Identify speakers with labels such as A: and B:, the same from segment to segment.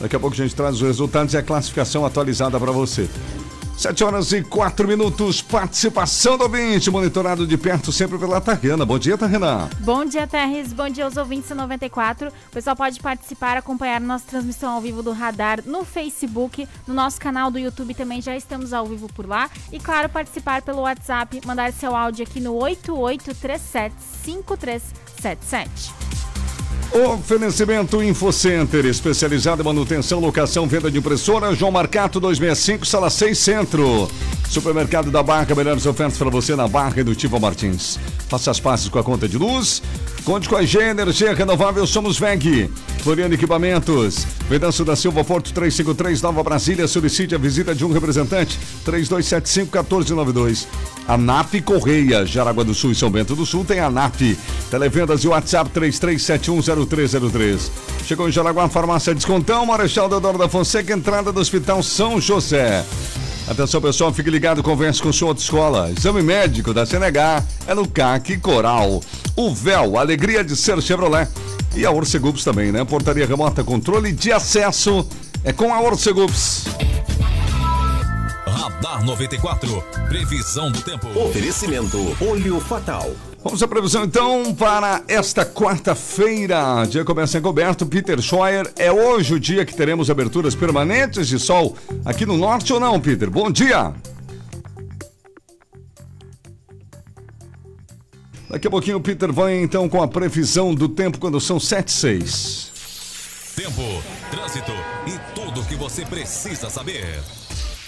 A: Daqui a pouco a gente traz os resultados e a classificação atualizada para você. 7 horas e 4 minutos, participação do ouvinte, monitorado de perto sempre pela Tarrena. Bom dia, Tarrena.
B: Bom dia, Terres. Bom dia aos ouvintes 94. O pessoal pode participar, acompanhar nossa transmissão ao vivo do Radar no Facebook, no nosso canal do YouTube também já estamos ao vivo por lá. E, claro, participar pelo WhatsApp, mandar seu áudio aqui no 8837 5377.
A: Oferecimento InfoCenter, especializado em manutenção, locação, venda de impressora, João Marcato 265, sala 6 Centro. Supermercado da Barca, melhores ofertas para você na Barca e do Tivo Martins. Faça as passes com a conta de luz. Conte com a G Energia Renovável, somos VEG. Floriano Equipamentos. Vedanço da Silva Porto 353, Nova Brasília. Solicite a visita de um representante. 3275-1492. ANAP Correia, Jaraguá do Sul e São Bento do Sul tem ANAP. Televendas e WhatsApp 33710303. Chegou em Jaraguá, farmácia Descontão, Marechal Deodoro da Fonseca, entrada do Hospital São José. Atenção pessoal, fique ligado, converse com sua autoescola. Exame médico da CNH é no CAC Coral. O Véu, alegria de ser Chevrolet. E a Orcegups também, né? Portaria remota, controle de acesso é com a Orcegups.
C: Radar 94, previsão do tempo.
D: Oferecimento Olho Fatal.
A: Vamos à previsão então para esta quarta-feira. Dia começa encoberto. Peter Scheuer, é hoje o dia que teremos aberturas permanentes de sol aqui no norte ou não, Peter? Bom dia! Daqui a pouquinho o Peter vai então com a previsão do tempo quando são 7 e 6.
C: Tempo, trânsito e tudo o que você precisa saber.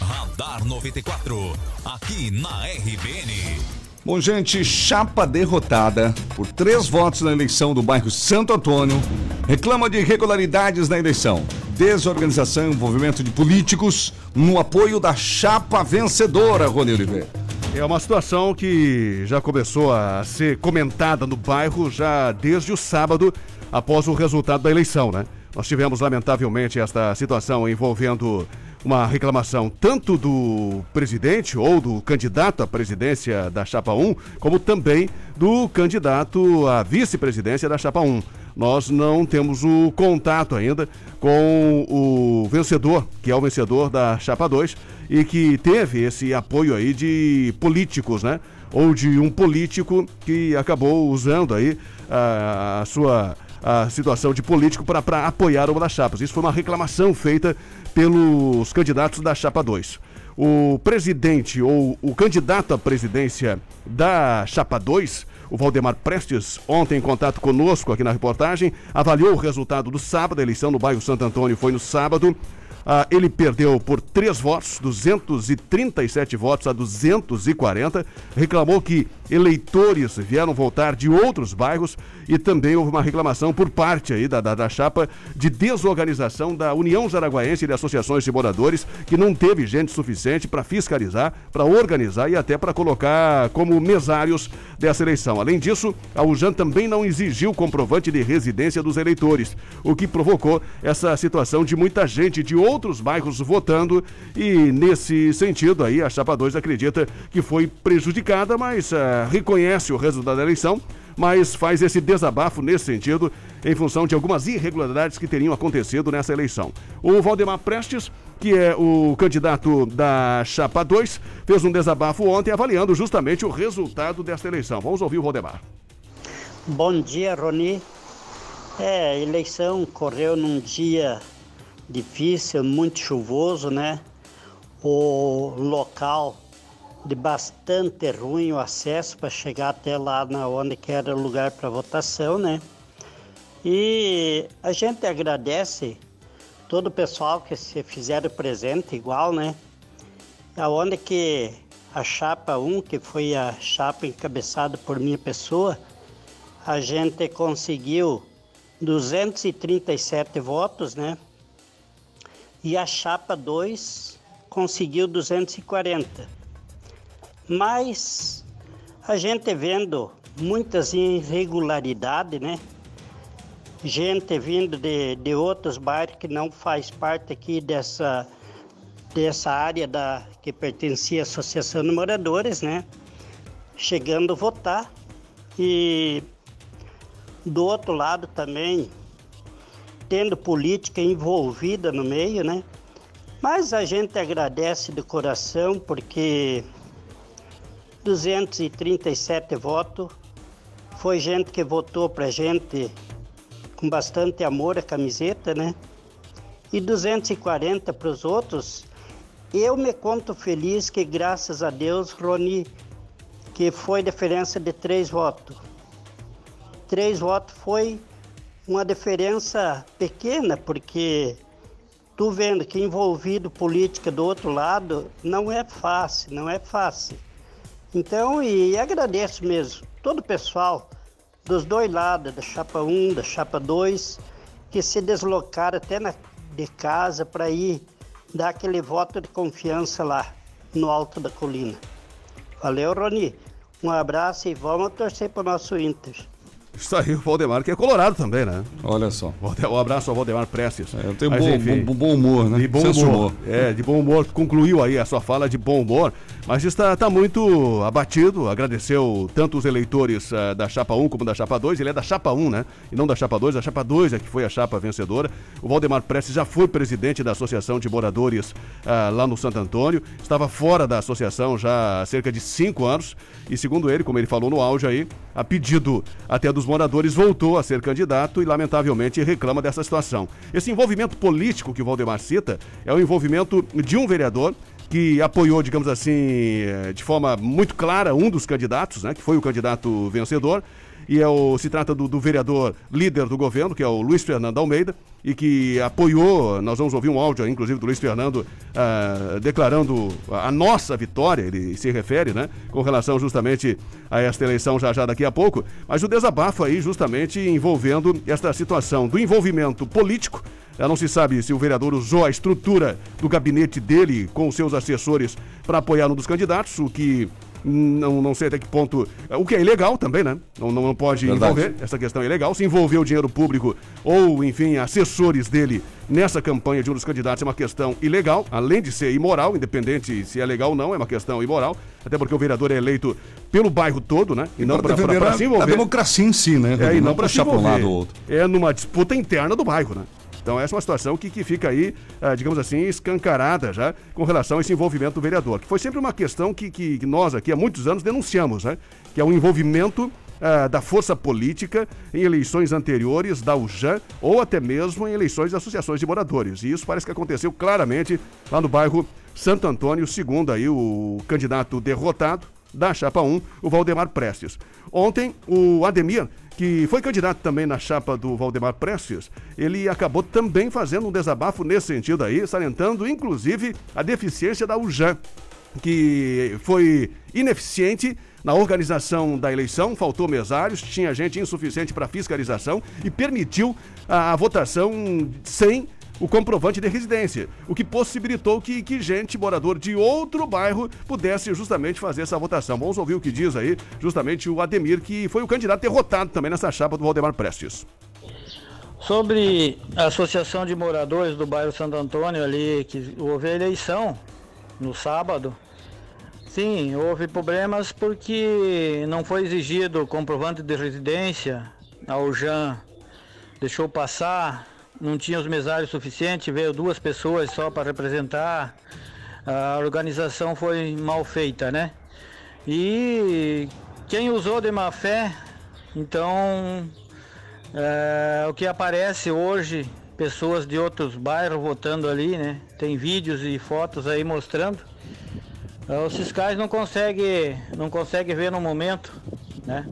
C: Radar 94, aqui na RBN.
A: Bom, gente, chapa derrotada por três votos na eleição do bairro Santo Antônio reclama de irregularidades na eleição, desorganização e envolvimento de políticos no apoio da chapa vencedora, Rony Oliveira.
E: É uma situação que já começou a ser comentada no bairro já desde o sábado após o resultado da eleição, né? Nós tivemos, lamentavelmente, esta situação envolvendo uma reclamação tanto do presidente ou do candidato à presidência da Chapa 1, como também do candidato à vice-presidência da Chapa 1. Nós não temos o contato ainda com o vencedor, que é o vencedor da Chapa 2 e que teve esse apoio aí de políticos, né? Ou de um político que acabou usando aí a, a sua a situação de político para apoiar uma das chapas. Isso foi uma reclamação feita pelos candidatos da Chapa 2. O presidente ou o candidato à presidência da Chapa 2, o Valdemar Prestes, ontem em contato conosco aqui na reportagem, avaliou o resultado do sábado, a eleição no bairro Santo Antônio foi no sábado. Ah, ele perdeu por três votos, 237 votos a 240. Reclamou que eleitores vieram voltar de outros bairros e também houve uma reclamação por parte aí da, da, da chapa de desorganização da União Zaraguaense de Associações de Moradores, que não teve gente suficiente para fiscalizar, para organizar e até para colocar como mesários dessa eleição. Além disso, a UJAN também não exigiu comprovante de residência dos eleitores, o que provocou essa situação de muita gente de outros bairros votando e nesse sentido aí a chapa 2 acredita que foi prejudicada, mas uh, reconhece o resultado da eleição, mas faz esse desabafo nesse sentido em função de algumas irregularidades que teriam acontecido nessa eleição. O Valdemar Prestes, que é o candidato da Chapa 2, fez um desabafo ontem avaliando justamente o resultado desta eleição. Vamos ouvir o Valdemar.
F: Bom dia, Roni. É, a eleição correu num dia difícil, muito chuvoso, né? O local de bastante ruim o acesso para chegar até lá na onde que era o lugar para votação, né? E a gente agradece todo o pessoal que se fizeram presente igual, né? Aonde que a chapa 1, que foi a chapa encabeçada por minha pessoa, a gente conseguiu 237 votos, né? E a chapa 2 conseguiu 240. Mas a gente vendo muitas irregularidades, né? Gente vindo de, de outros bairros que não faz parte aqui dessa, dessa área da, que pertencia à Associação de Moradores, né? Chegando a votar. E do outro lado também tendo política envolvida no meio, né? Mas a gente agradece do coração porque 237 votos foi gente que votou pra gente com bastante amor a camiseta, né? E 240 para os outros. Eu me conto feliz que graças a Deus, Rony, que foi diferença de três votos. Três votos foi uma diferença pequena, porque tu vendo que envolvido política do outro lado não é fácil, não é fácil. Então, e agradeço mesmo todo o pessoal dos dois lados, da chapa 1, da chapa 2, que se deslocaram até na, de casa para ir dar aquele voto de confiança lá no alto da colina. Valeu, Roni. Um abraço e vamos torcer para o nosso Inter.
E: Isso aí, o Valdemar, que é colorado também, né?
A: Olha só.
E: Um abraço ao Valdemar Prestes.
A: É, eu tenho bom, enfim, bom, bom, humor, né?
E: De bom humor. humor. É, de bom humor. Concluiu aí a sua fala de bom humor, mas está, está muito abatido. Agradeceu tanto os eleitores uh, da Chapa 1 como da Chapa 2. Ele é da Chapa 1, né? E não da Chapa 2. A Chapa 2 é que foi a chapa vencedora. O Valdemar Prestes já foi presidente da Associação de Moradores uh, lá no Santo Antônio. Estava fora da associação já há cerca de cinco anos. E segundo ele, como ele falou no áudio aí, a pedido até dos moradores, voltou a ser candidato e, lamentavelmente, reclama dessa situação. Esse envolvimento político que o Valdemar cita é o envolvimento de um vereador que apoiou, digamos assim, eh, de forma muito clara um dos candidatos, né, que foi o candidato vencedor, e é o, se trata do, do, vereador líder do governo, que é o Luiz Fernando Almeida, e que apoiou, nós vamos ouvir um áudio, inclusive, do Luiz Fernando uh, declarando a nossa vitória, ele se refere, né, com relação justamente a esta eleição já já daqui a pouco, mas o desabafo aí justamente envolvendo esta situação do envolvimento político. Não se sabe se o vereador usou a estrutura do gabinete dele com seus assessores para apoiar um dos candidatos, o que não, não sei até que ponto. O que é ilegal também, né? Não, não, não pode Verdade. envolver, essa questão é ilegal. Se envolver o dinheiro público ou, enfim, assessores dele nessa campanha de um dos candidatos é uma questão ilegal, além de ser imoral, independente se é legal ou não, é uma questão imoral, até porque o vereador é eleito pelo bairro todo, né?
A: E, e não para se envolver. A democracia em si, né?
E: É, e não, não para se envolver. Um lado ou outro. É numa disputa interna do bairro, né? Então, essa é uma situação que, que fica aí, ah, digamos assim, escancarada já com relação a esse envolvimento do vereador, que foi sempre uma questão que, que nós aqui há muitos anos denunciamos, né? Que é o envolvimento ah, da força política em eleições anteriores da UJAN ou até mesmo em eleições de associações de moradores. E isso parece que aconteceu claramente lá no bairro Santo Antônio, segundo aí o candidato derrotado da chapa 1, o Valdemar Prestes. Ontem, o Ademir que foi candidato também na chapa do Valdemar Prestes, ele acabou também fazendo um desabafo nesse sentido aí, salientando inclusive a deficiência da UJAN, que foi ineficiente na organização da eleição, faltou mesários, tinha gente insuficiente para fiscalização e permitiu a, a votação sem o comprovante de residência, o que possibilitou que, que gente, morador de outro bairro, pudesse justamente fazer essa votação. Vamos ouvir o que diz aí justamente o Ademir, que foi o candidato derrotado também nessa chapa do Valdemar Prestes.
G: Sobre a Associação de Moradores do bairro Santo Antônio ali, que houve a eleição no sábado, sim, houve problemas porque não foi exigido comprovante de residência, a UJAN deixou passar não tinha os mesários suficientes, veio duas pessoas só para representar. A organização foi mal feita, né? E quem usou de má fé, então é, o que aparece hoje, pessoas de outros bairros votando ali, né? Tem vídeos e fotos aí mostrando. É, os fiscais não conseguem não consegue ver no momento, né?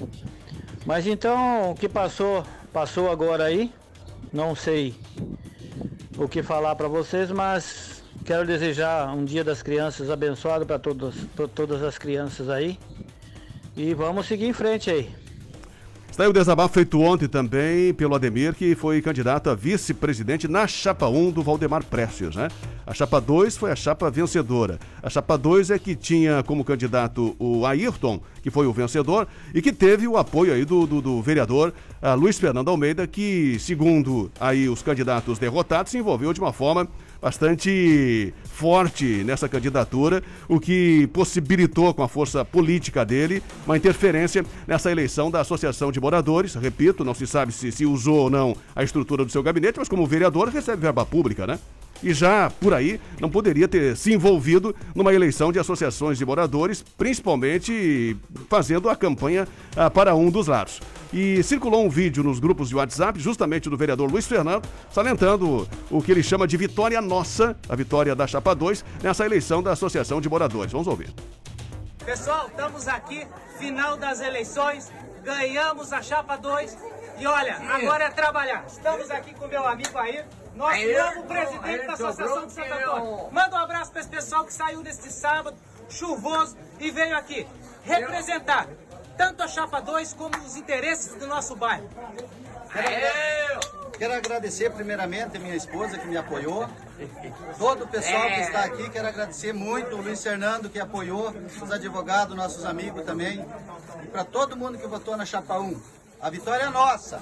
G: Mas então o que passou, passou agora aí. Não sei o que falar para vocês, mas quero desejar um Dia das Crianças abençoado para todas, todas as crianças aí. E vamos seguir em frente aí.
E: Está aí o desabafo feito ontem também pelo Ademir, que foi candidato a vice-presidente na chapa 1 do Valdemar Prestes, né? A chapa 2 foi a chapa vencedora. A chapa 2 é que tinha como candidato o Ayrton, que foi o vencedor, e que teve o apoio aí do, do, do vereador uh, Luiz Fernando Almeida, que, segundo aí os candidatos derrotados, se envolveu de uma forma bastante forte nessa candidatura, o que possibilitou com a força política dele uma interferência nessa eleição da Associação de Moradores. Repito, não se sabe se, se usou ou não a estrutura do seu gabinete, mas como vereador recebe verba pública, né? E já por aí não poderia ter se envolvido numa eleição de associações de moradores, principalmente fazendo a campanha ah, para um dos lados. E circulou um vídeo nos grupos de WhatsApp, justamente do vereador Luiz Fernando, salientando o que ele chama de vitória nossa, a vitória da Chapa 2, nessa eleição da Associação de Moradores. Vamos ouvir.
H: Pessoal, estamos aqui, final das eleições, ganhamos a Chapa 2 e olha, agora é trabalhar. Estamos aqui com meu amigo aí, nosso novo presidente da Associação de Santo Antônio. Manda um abraço para esse pessoal que saiu neste sábado chuvoso e veio aqui representar tanto a Chapa 2 como os interesses do nosso bairro.
I: Quero agradecer primeiramente a minha esposa que me apoiou, todo o pessoal que está aqui, quero agradecer muito o Luiz Fernando que apoiou, os advogados, nossos amigos também, e para todo mundo que votou na Chapa 1. A vitória é nossa.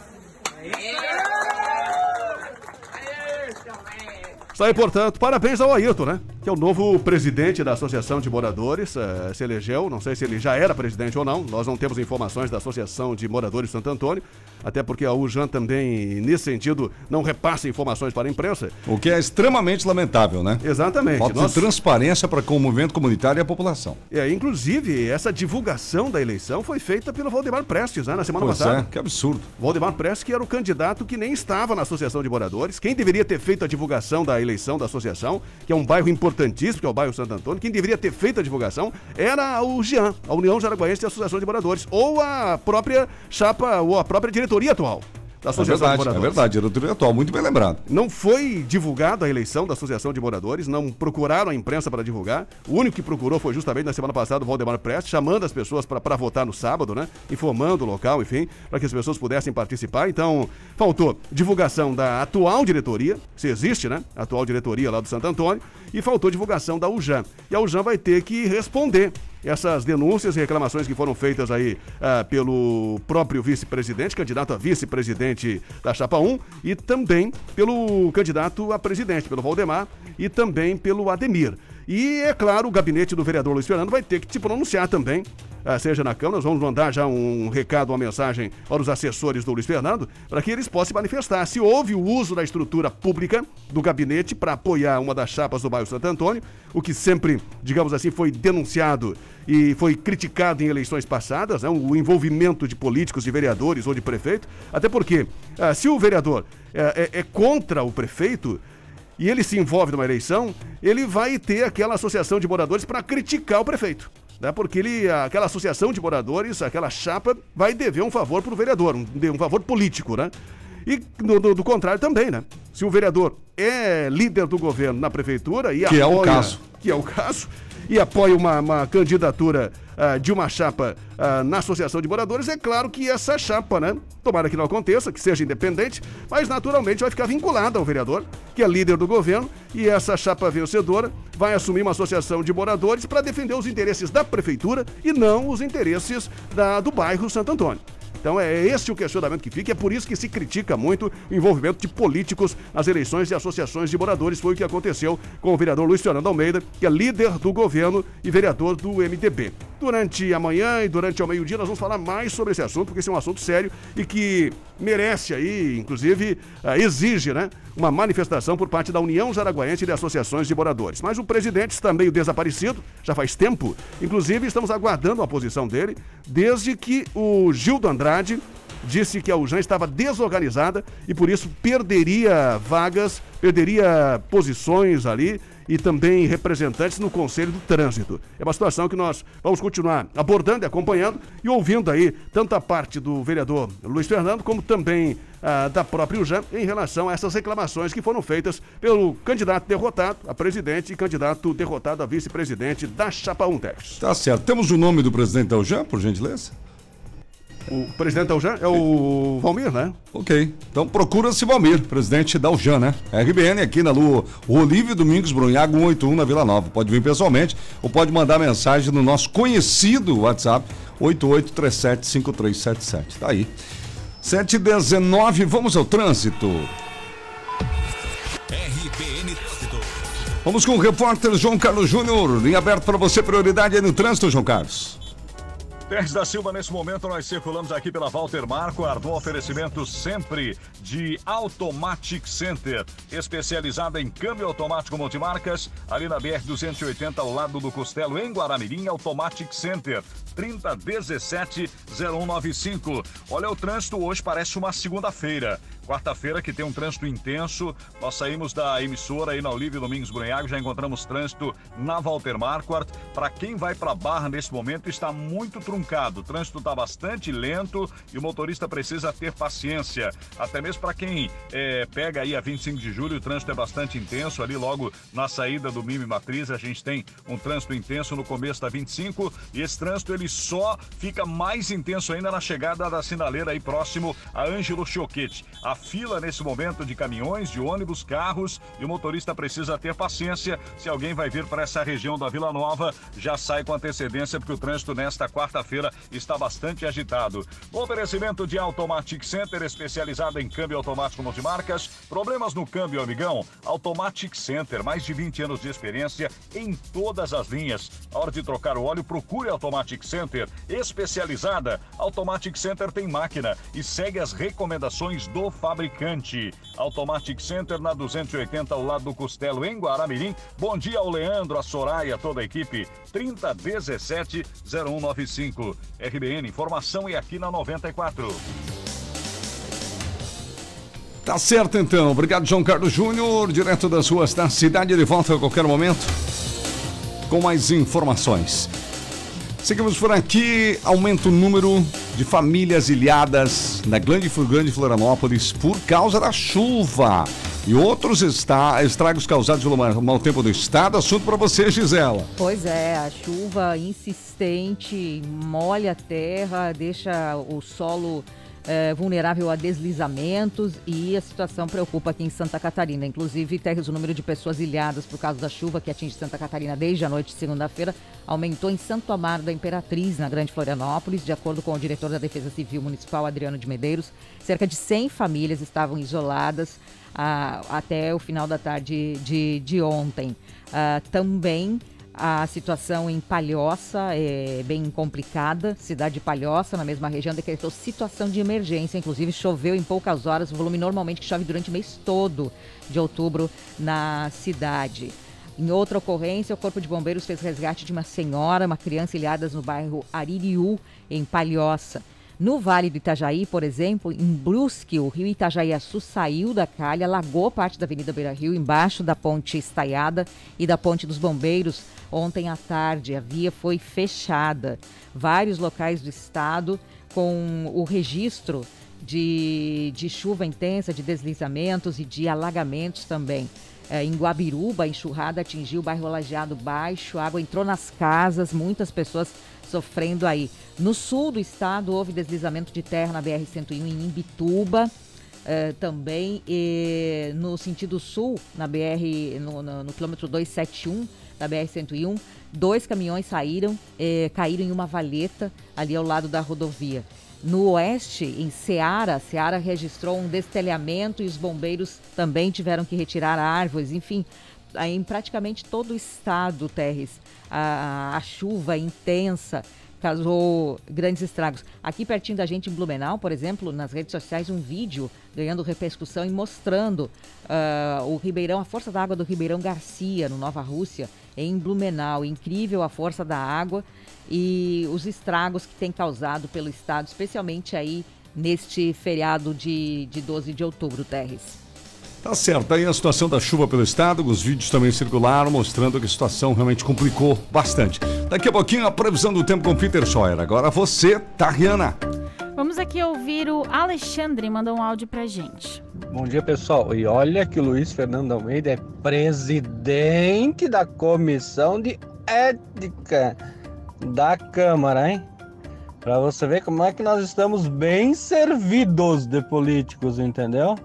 E: Está aí, portanto, parabéns ao Ayrton, né? Que é o novo presidente da Associação de Moradores, eh, se elegeu, não sei se ele já era presidente ou não, nós não temos informações da Associação de Moradores de Santo Antônio, até porque a UJAN também, nesse sentido, não repassa informações para a imprensa.
A: O que é extremamente lamentável, né?
E: Exatamente.
A: Falta
E: Nós-
A: de transparência para com o movimento comunitário e a população.
E: É, inclusive, essa divulgação da eleição foi feita pelo Valdemar Prestes, né, na semana
A: Pois
E: passada.
A: é, que absurdo.
E: Valdemar Prestes, que era o candidato que nem estava na Associação de Moradores. Quem deveria ter feito a divulgação da eleição da associação, que é um bairro importantíssimo, que é o bairro Santo Antônio, quem deveria ter feito a divulgação era o GIAN, a União Jaraguaense de Associação de Moradores, ou a própria chapa, ou a própria diretoria atual da
A: É
E: Associação de
A: verdade, é
E: Moradores.
A: verdade. Diretoria atual, muito bem lembrado.
E: Não foi divulgado a eleição da Associação de Moradores, não procuraram a imprensa para divulgar. O único que procurou foi justamente na semana passada o Valdemar Prestes, chamando as pessoas para votar no sábado, né? Informando o local, enfim, para que as pessoas pudessem participar. Então, faltou divulgação da atual diretoria, se existe, né? A atual diretoria lá do Santo Antônio, e faltou divulgação da UJAN. E a UJAN vai ter que responder essas denúncias e reclamações que foram feitas aí ah, pelo próprio vice-presidente, candidato a vice-presidente da Chapa 1, e também pelo candidato a presidente, pelo Valdemar, e também pelo Ademir. E, é claro, o gabinete do vereador Luiz Fernando vai ter que se pronunciar também, ah, seja na Câmara, nós vamos mandar já um recado, uma mensagem para os assessores do Luiz Fernando, para que eles possam se manifestar se houve o uso da estrutura pública do gabinete para apoiar uma das chapas do bairro Santo Antônio, o que sempre, digamos assim, foi denunciado e foi criticado em eleições passadas, né, o envolvimento de políticos, de vereadores ou de prefeito, até porque ah, se o vereador eh, é, é contra o prefeito, e ele se envolve numa eleição, ele vai ter aquela associação de moradores para criticar o prefeito. Né? Porque ele, aquela associação de moradores, aquela chapa, vai dever um favor para o vereador, um, um favor político, né? E do, do- do contrário também, né? Se o vereador é líder do governo na prefeitura e
A: Que é o
E: apoia-
A: caso.
E: que é o caso, e apoia uma, uma candidatura ah, de uma chapa ah, na Associação de Moradores, é claro que essa chapa, né? Tomara que não aconteça, que seja independente, mas naturalmente vai ficar vinculada ao vereador, que é líder do governo, e essa chapa vencedora vai assumir uma associação de moradores para defender os interesses da prefeitura e não os interesses da- do bairro Santo Antônio. Então é esse o questionamento que fica, é por isso que se critica muito o envolvimento de políticos nas eleições de associações de moradores. Foi o que aconteceu com o vereador Luiz Fernando Almeida, que é líder do governo e vereador do MDB. Durante a manhã e durante ao meio-dia nós vamos falar mais sobre esse assunto, porque esse é um assunto sério e que merece aí, inclusive, ah, exige, né, uma manifestação por parte da União Jaraguaense de Associações de Moradores. Mas o presidente está meio desaparecido, já faz tempo. Inclusive, estamos aguardando a posição dele, desde que o Gildo Andrade disse que a UJAN estava desorganizada e por isso perderia vagas, perderia posições ali e também representantes no Conselho do Trânsito. É uma situação que nós vamos continuar abordando e acompanhando e ouvindo aí tanto a parte do vereador Luiz Fernando como também ah, da própria UJAN em relação a essas reclamações que foram feitas pelo candidato derrotado a presidente e candidato derrotado a vice-presidente da Chapa 1 Tex.
A: Tá certo. Temos o nome do presidente da UJAN, por gentileza?
E: O presidente da UJAN é o Valmir, né?
A: Ok. Então procura-se Valmir, presidente da UJAN, né? RBN aqui na Lua Olívio Domingos Brunhago 181 na Vila Nova. Pode vir pessoalmente ou pode mandar mensagem no nosso conhecido WhatsApp 88375377. Tá aí. 719, vamos ao trânsito.
C: RBN
A: Vamos com o repórter João Carlos Júnior. Linha aberta para você, prioridade aí no trânsito, João Carlos.
J: Teres da Silva, nesse momento nós circulamos aqui pela Walter Marco, um oferecimento sempre de Automatic Center, especializada em câmbio automático multimarcas, ali na BR-280, ao lado do Costelo, em Guaramirim, Automatic Center, 3017-0195. Olha, o trânsito hoje parece uma segunda-feira. Quarta-feira que tem um trânsito intenso. Nós saímos da emissora aí na Olívio Domingos Brunhago, já encontramos trânsito na Walter Marquardt. Para quem vai para Barra nesse momento está muito truncado. O trânsito está bastante lento e o motorista precisa ter paciência. Até mesmo para quem é, pega aí a 25 de julho, o trânsito é bastante intenso. Ali logo na saída do Mime Matriz, a gente tem um trânsito intenso no começo da 25 e esse trânsito ele só fica mais intenso ainda na chegada da sinaleira aí próximo a Ângelo Choquete. A fila nesse momento de caminhões, de ônibus, carros e o motorista precisa ter paciência. Se alguém vai vir para essa região da Vila Nova, já sai com antecedência, porque o trânsito nesta quarta-feira está bastante agitado. Oferecimento de Automatic Center, especializado em câmbio automático multimarcas. Problemas no câmbio, amigão? Automatic Center, mais de 20 anos de experiência em todas as linhas. A hora de trocar o óleo, procure Automatic Center, especializada. Automatic Center tem máquina e segue as recomendações do fabricante. Automatic Center na 280 ao lado do Costelo em Guaramirim. Bom dia ao Leandro, a Soraya, toda a equipe. 3017 0195. RBN Informação e aqui na 94.
A: Tá certo então. Obrigado, João Carlos Júnior, direto das ruas da cidade, de volta a qualquer momento com mais informações. Seguimos por aqui, aumenta o número de famílias ilhadas na grande, Florianópolis por causa da chuva. E outros está, estragos causados pelo mau tempo do estado. Assunto para você, Gisela.
K: Pois é, a chuva insistente molha a terra, deixa o solo é, vulnerável a deslizamentos e a situação preocupa aqui em Santa Catarina. Inclusive, o número de pessoas ilhadas por causa da chuva que atinge Santa Catarina desde a noite de segunda-feira aumentou em Santo Amaro da Imperatriz, na Grande Florianópolis. De acordo com o diretor da Defesa Civil Municipal, Adriano de Medeiros, cerca de 100 famílias estavam isoladas ah, até o final da tarde de, de ontem. Ah, também a situação em Palhoça é bem complicada. Cidade de Palhoça, na mesma região, decretou situação de emergência. Inclusive, choveu em poucas horas, o volume normalmente que chove durante o mês todo de outubro na cidade. Em outra ocorrência, o Corpo de Bombeiros fez resgate de uma senhora, uma criança ilhadas no bairro Aririú, em Palhoça. No Vale do Itajaí, por exemplo, em Brusque, o rio Itajaiaçu saiu da calha, alagou parte da Avenida Beira Rio, embaixo da ponte estaiada e da ponte dos bombeiros. Ontem à tarde, a via foi fechada. Vários locais do estado com o registro de, de chuva intensa, de deslizamentos e de alagamentos também. É, em Guabiruba, a enxurrada atingiu o bairro Lajeado Baixo, a água entrou nas casas, muitas pessoas sofrendo aí. No sul do estado, houve deslizamento de terra na BR-101 em Imbituba. Uh, também no sentido sul, na BR, no, no, no quilômetro 271 da BR-101, dois caminhões saíram, eh, caíram em uma valeta ali ao lado da rodovia. No oeste, em Ceará, Ceará registrou um destelhamento e os bombeiros também tiveram que retirar árvores, enfim, em praticamente todo o estado, Terres, a, a chuva intensa causou grandes estragos. Aqui pertinho da gente em Blumenau, por exemplo, nas redes sociais, um vídeo ganhando repercussão e mostrando uh, o Ribeirão, a força da água do Ribeirão Garcia, no Nova Rússia, em Blumenau. Incrível a força da água e os estragos que tem causado pelo estado, especialmente aí neste feriado de, de 12 de outubro, Terres.
A: Tá certo, aí a situação da chuva pelo estado, os vídeos também circularam mostrando que a situação realmente complicou bastante. Daqui a pouquinho a previsão do tempo com Peter Scheuer. Agora você, Tariana.
B: Vamos aqui ouvir o Alexandre, mandou um áudio pra gente.
L: Bom dia, pessoal. E olha que o Luiz Fernando Almeida é presidente da comissão de ética da Câmara, hein? Pra você ver como é que nós estamos bem servidos de políticos, entendeu?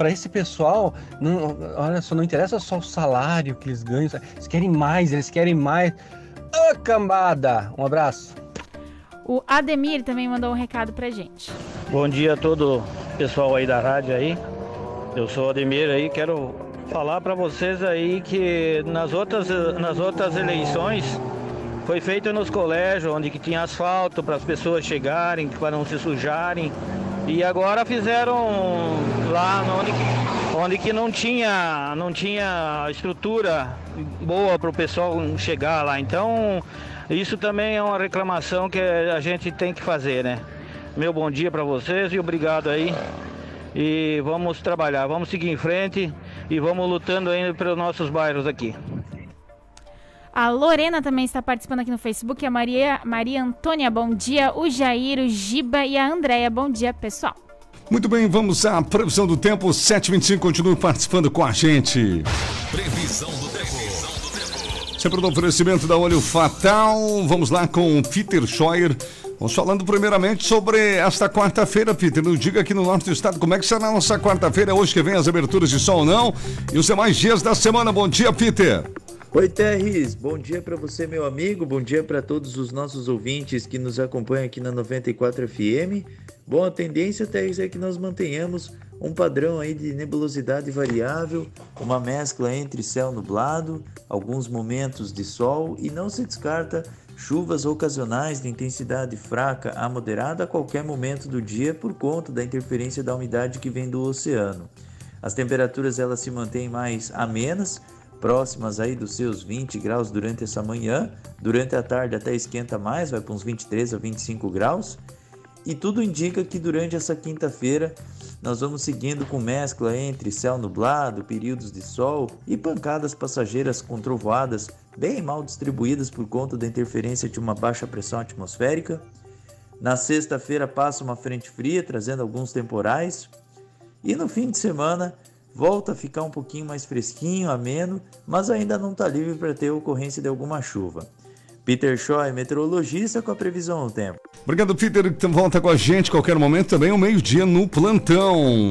L: Para esse pessoal, não, olha só, não interessa só o salário que eles ganham, eles querem mais, eles querem mais. Ô, cambada! Um abraço.
B: O Ademir também mandou um recado pra gente.
G: Bom dia a todo pessoal aí da rádio aí. Eu sou o Ademir aí, quero falar para vocês aí que nas outras, nas outras eleições foi feito nos colégios, onde que tinha asfalto para as pessoas chegarem, para não se sujarem. E agora fizeram lá onde onde que não tinha não tinha estrutura boa para o pessoal chegar lá. Então isso também é uma reclamação que a gente tem que fazer, né? Meu bom dia para vocês e obrigado aí. E vamos trabalhar, vamos seguir em frente e vamos lutando ainda pelos nossos bairros aqui.
B: A Lorena também está participando aqui no Facebook. A Maria, Maria Antônia, bom dia. O Jair, o Giba e a Andréia, bom dia, pessoal.
A: Muito bem, vamos à previsão do tempo. 725 continue participando com a gente.
C: Previsão do tempo.
A: Sempre no oferecimento da Olho Fatal. Vamos lá com o Peter Scheuer. Vamos falando primeiramente sobre esta quarta-feira, Peter. Nos diga aqui no nosso estado como é que será a nossa quarta-feira, hoje que vem as aberturas de sol ou não, e os demais dias da semana. Bom dia, Peter.
M: Oi, Terres. Bom dia para você, meu amigo. Bom dia para todos os nossos ouvintes que nos acompanham aqui na 94 FM. Bom, a tendência, Terres, é que nós mantenhamos um padrão aí de nebulosidade variável, uma mescla entre céu nublado, alguns momentos de sol e não se descarta chuvas ocasionais de intensidade fraca a moderada a qualquer momento do dia por conta da interferência da umidade que vem do oceano. As temperaturas elas se mantêm mais amenas, próximas aí dos seus 20 graus durante essa manhã, durante a tarde até esquenta mais, vai para uns 23 a 25 graus. E tudo indica que durante essa quinta-feira nós vamos seguindo com mescla entre céu nublado, períodos de sol e pancadas passageiras com trovoadas bem mal distribuídas por conta da interferência de uma baixa pressão atmosférica. Na sexta-feira passa uma frente fria trazendo alguns temporais. E no fim de semana volta a ficar um pouquinho mais fresquinho, ameno, mas ainda não está livre para ter ocorrência de alguma chuva. Peter Shaw é meteorologista com a previsão do tempo.
A: Obrigado, Peter, que volta com a gente qualquer momento também, o meio-dia no plantão.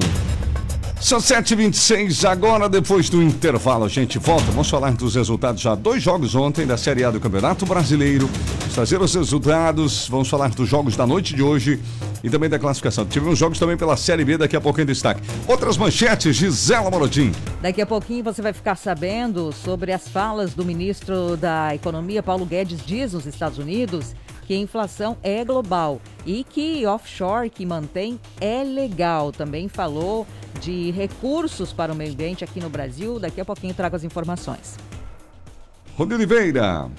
A: São 7h26, agora depois do intervalo a gente volta. Vamos falar dos resultados já. Dois jogos ontem da Série A do Campeonato Brasileiro. Trazer os resultados. Vamos falar dos jogos da noite de hoje e também da classificação. Tivemos jogos também pela Série B, daqui a pouco em destaque. Outras manchetes, Gisela Morodim.
K: Daqui a pouquinho você vai ficar sabendo sobre as falas do ministro da Economia, Paulo Guedes, diz nos Estados Unidos que a inflação é global e que offshore que mantém é legal. Também falou de recursos para o meio ambiente aqui no Brasil. Daqui a pouquinho trago as informações.
A: Rodrigo Oliveira.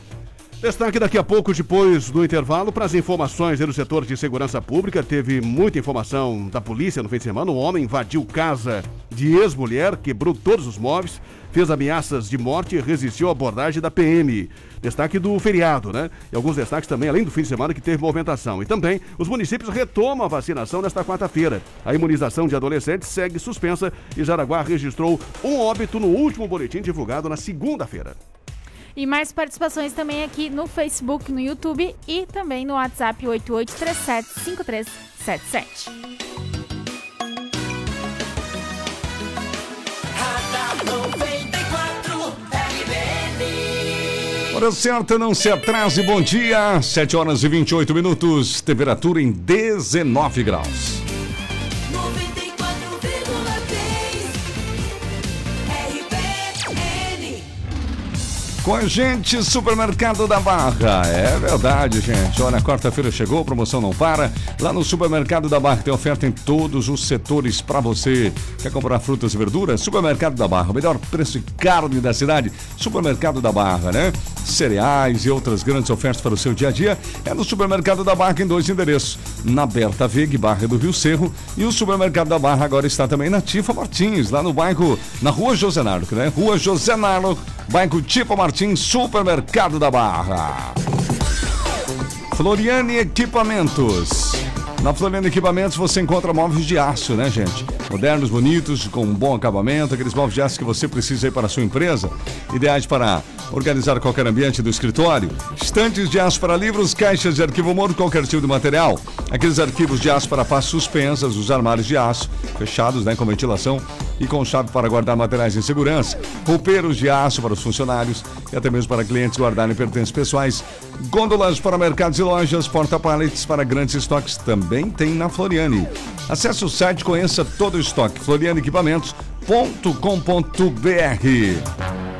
E: Destaque daqui a pouco, depois do intervalo, para as informações do setor de segurança pública. Teve muita informação da polícia no fim de semana. Um homem invadiu casa de ex-mulher, quebrou todos os móveis, fez ameaças de morte e resistiu à abordagem da PM. Destaque do feriado, né? E alguns destaques também, além do fim de semana, que teve movimentação. E também, os municípios retomam a vacinação nesta quarta-feira. A imunização de adolescentes segue suspensa e Jaraguá registrou um óbito no último boletim divulgado na segunda-feira.
B: E mais participações também aqui no Facebook, no YouTube e também no WhatsApp 88375377.
A: Hora certa, não se atrase, bom dia. 7 horas e 28 minutos, temperatura em 19 graus. Com a gente, Supermercado da Barra. É verdade, gente. Olha, quarta-feira chegou, promoção não para. Lá no Supermercado da Barra tem oferta em todos os setores para você. Quer comprar frutas e verduras? Supermercado da Barra. O melhor preço e carne da cidade. Supermercado da Barra, né? Cereais e outras grandes ofertas para o seu dia a dia é no Supermercado da Barra em dois endereços. Na Berta Veg, Barra do Rio Cerro. E o Supermercado da Barra agora está também na Tifa Martins, lá no bairro, na Rua José Nardo, né? Rua José Nardo, bairro Tifa Martins. Martins, Supermercado da Barra. Floriane Equipamentos. Na Floriane Equipamentos você encontra móveis de aço, né, gente? Modernos, bonitos, com um bom acabamento, aqueles móveis de aço que você precisa aí para a sua empresa, ideais para organizar qualquer ambiente do escritório, estantes de aço para livros, caixas de arquivo morto, qualquer tipo de material, aqueles arquivos de aço para pastas suspensas, os armários de aço, fechados, né, com ventilação e com chave para guardar materiais em segurança, roupeiros de aço para os funcionários e até mesmo para clientes guardarem pertences pessoais, gôndolas para mercados e lojas, porta-paletes para grandes estoques também tem na Floriane. Acesse o site, conheça todo o estoque. Florianeequipamentos.com.br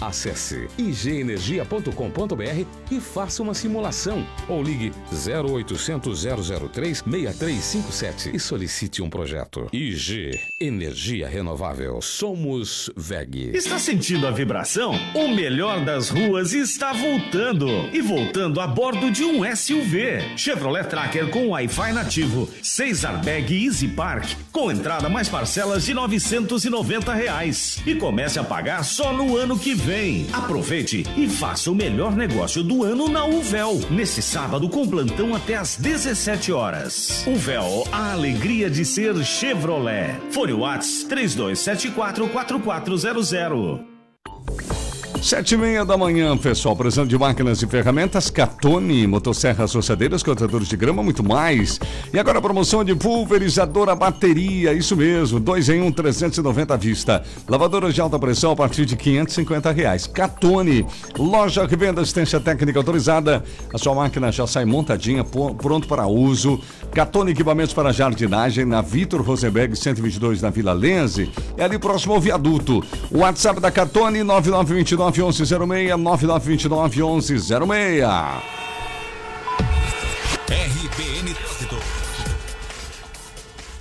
N: Acesse igenergia.com.br e faça uma simulação ou ligue 0800 003 6357 e solicite um projeto. IG Energia Renovável. Somos VEG.
O: Está sentindo a vibração? O melhor das ruas está voltando e voltando a bordo de um SUV. Chevrolet Tracker com Wi-Fi nativo, 6 airbag Easy Park, com entrada mais parcelas de 990 reais. E comece a pagar só no ano que vem. Aproveite e faça o melhor negócio do ano na Uvel. Nesse sábado com plantão até às 17 horas. Uvel, a alegria de ser Chevrolet. Fone Whats 3274 4400.
A: Sete e meia da manhã, pessoal. Precisando de máquinas e ferramentas, Catone, motosserras, roçadeiras, cortadores de grama, muito mais. E agora a promoção de pulverizadora bateria, isso mesmo, dois em um, 390 à vista. Lavadoras de alta pressão a partir de 550 reais. Catone, loja que vende assistência técnica autorizada. A sua máquina já sai montadinha, pronto para uso. Catone equipamentos para jardinagem na Vitor Rosenberg 122 na Vila Lenze. É ali próximo ao viaduto. WhatsApp da Catone 9929 1106 9929 1106.
C: RBN.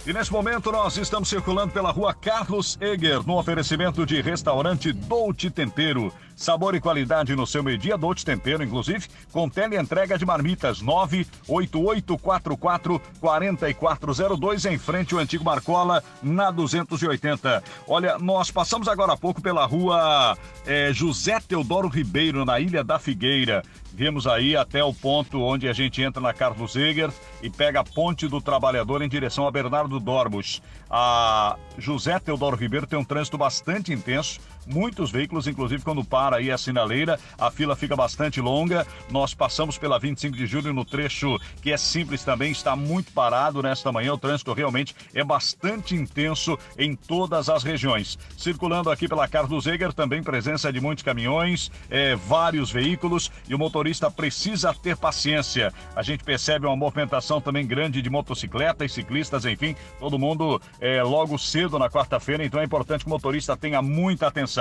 J: E nesse momento nós estamos circulando pela rua Carlos Eger, no oferecimento de restaurante Dolce Tempero. Sabor e qualidade no seu meio-dia, Dolce Tempero, inclusive, com teleentrega de marmitas 98844-4402, em frente ao antigo Marcola, na 280. Olha, nós passamos agora há pouco pela rua eh, José Teodoro Ribeiro, na Ilha da Figueira. Viemos aí até o ponto onde a gente entra na Carlos Eger e pega a Ponte do Trabalhador em direção a Bernardo Dormos. A José Teodoro Ribeiro tem um trânsito bastante intenso, muitos veículos, inclusive quando para aí a sinaleira, a fila fica bastante longa. Nós passamos pela 25 de julho no trecho que é simples também, está muito parado nesta manhã. O trânsito realmente é bastante intenso em todas as regiões. Circulando aqui pela Carlos Eger, também presença de muitos caminhões, eh, vários veículos e o motorista precisa ter paciência. A gente percebe uma movimentação também grande de motocicletas, ciclistas, enfim, todo mundo eh, logo cedo na quarta-feira, então é importante que o motorista tenha muita atenção.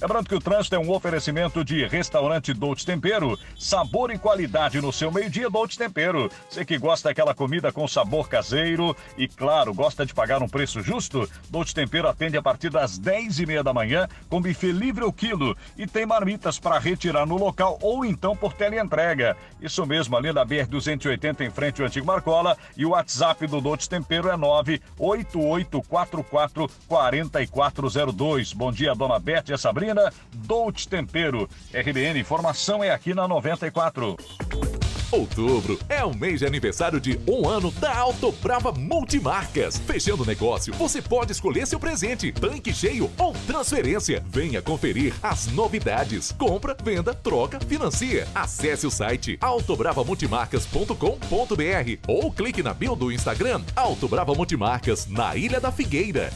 J: Lembrando que o trânsito é um oferecimento de restaurante Dolce Tempero, sabor e qualidade no seu meio-dia, Dolce Tempero. Você que gosta daquela comida com sabor caseiro e, claro, gosta de pagar um preço justo, Dolce Tempero atende a partir das 10 e meia da manhã com buffet livre o quilo e tem marmitas para retirar no local ou então por teleentrega. Isso mesmo, ali na BR-280 em frente ao antigo Marcola e o WhatsApp do Dolce Tempero é 98844 4402. Bom dia, dona Beth e a Sabrina. Dolce Tempero. RBN, informação é aqui na 94.
P: Outubro é o mês de aniversário de um ano da Auto Brava Multimarcas. Fechando o negócio, você pode escolher seu presente, tanque cheio ou transferência. Venha conferir as novidades. Compra, venda, troca, financia. Acesse o site autobravamultimarcas.com.br ou clique na bio do Instagram Auto Brava Multimarcas, na Ilha da Figueira.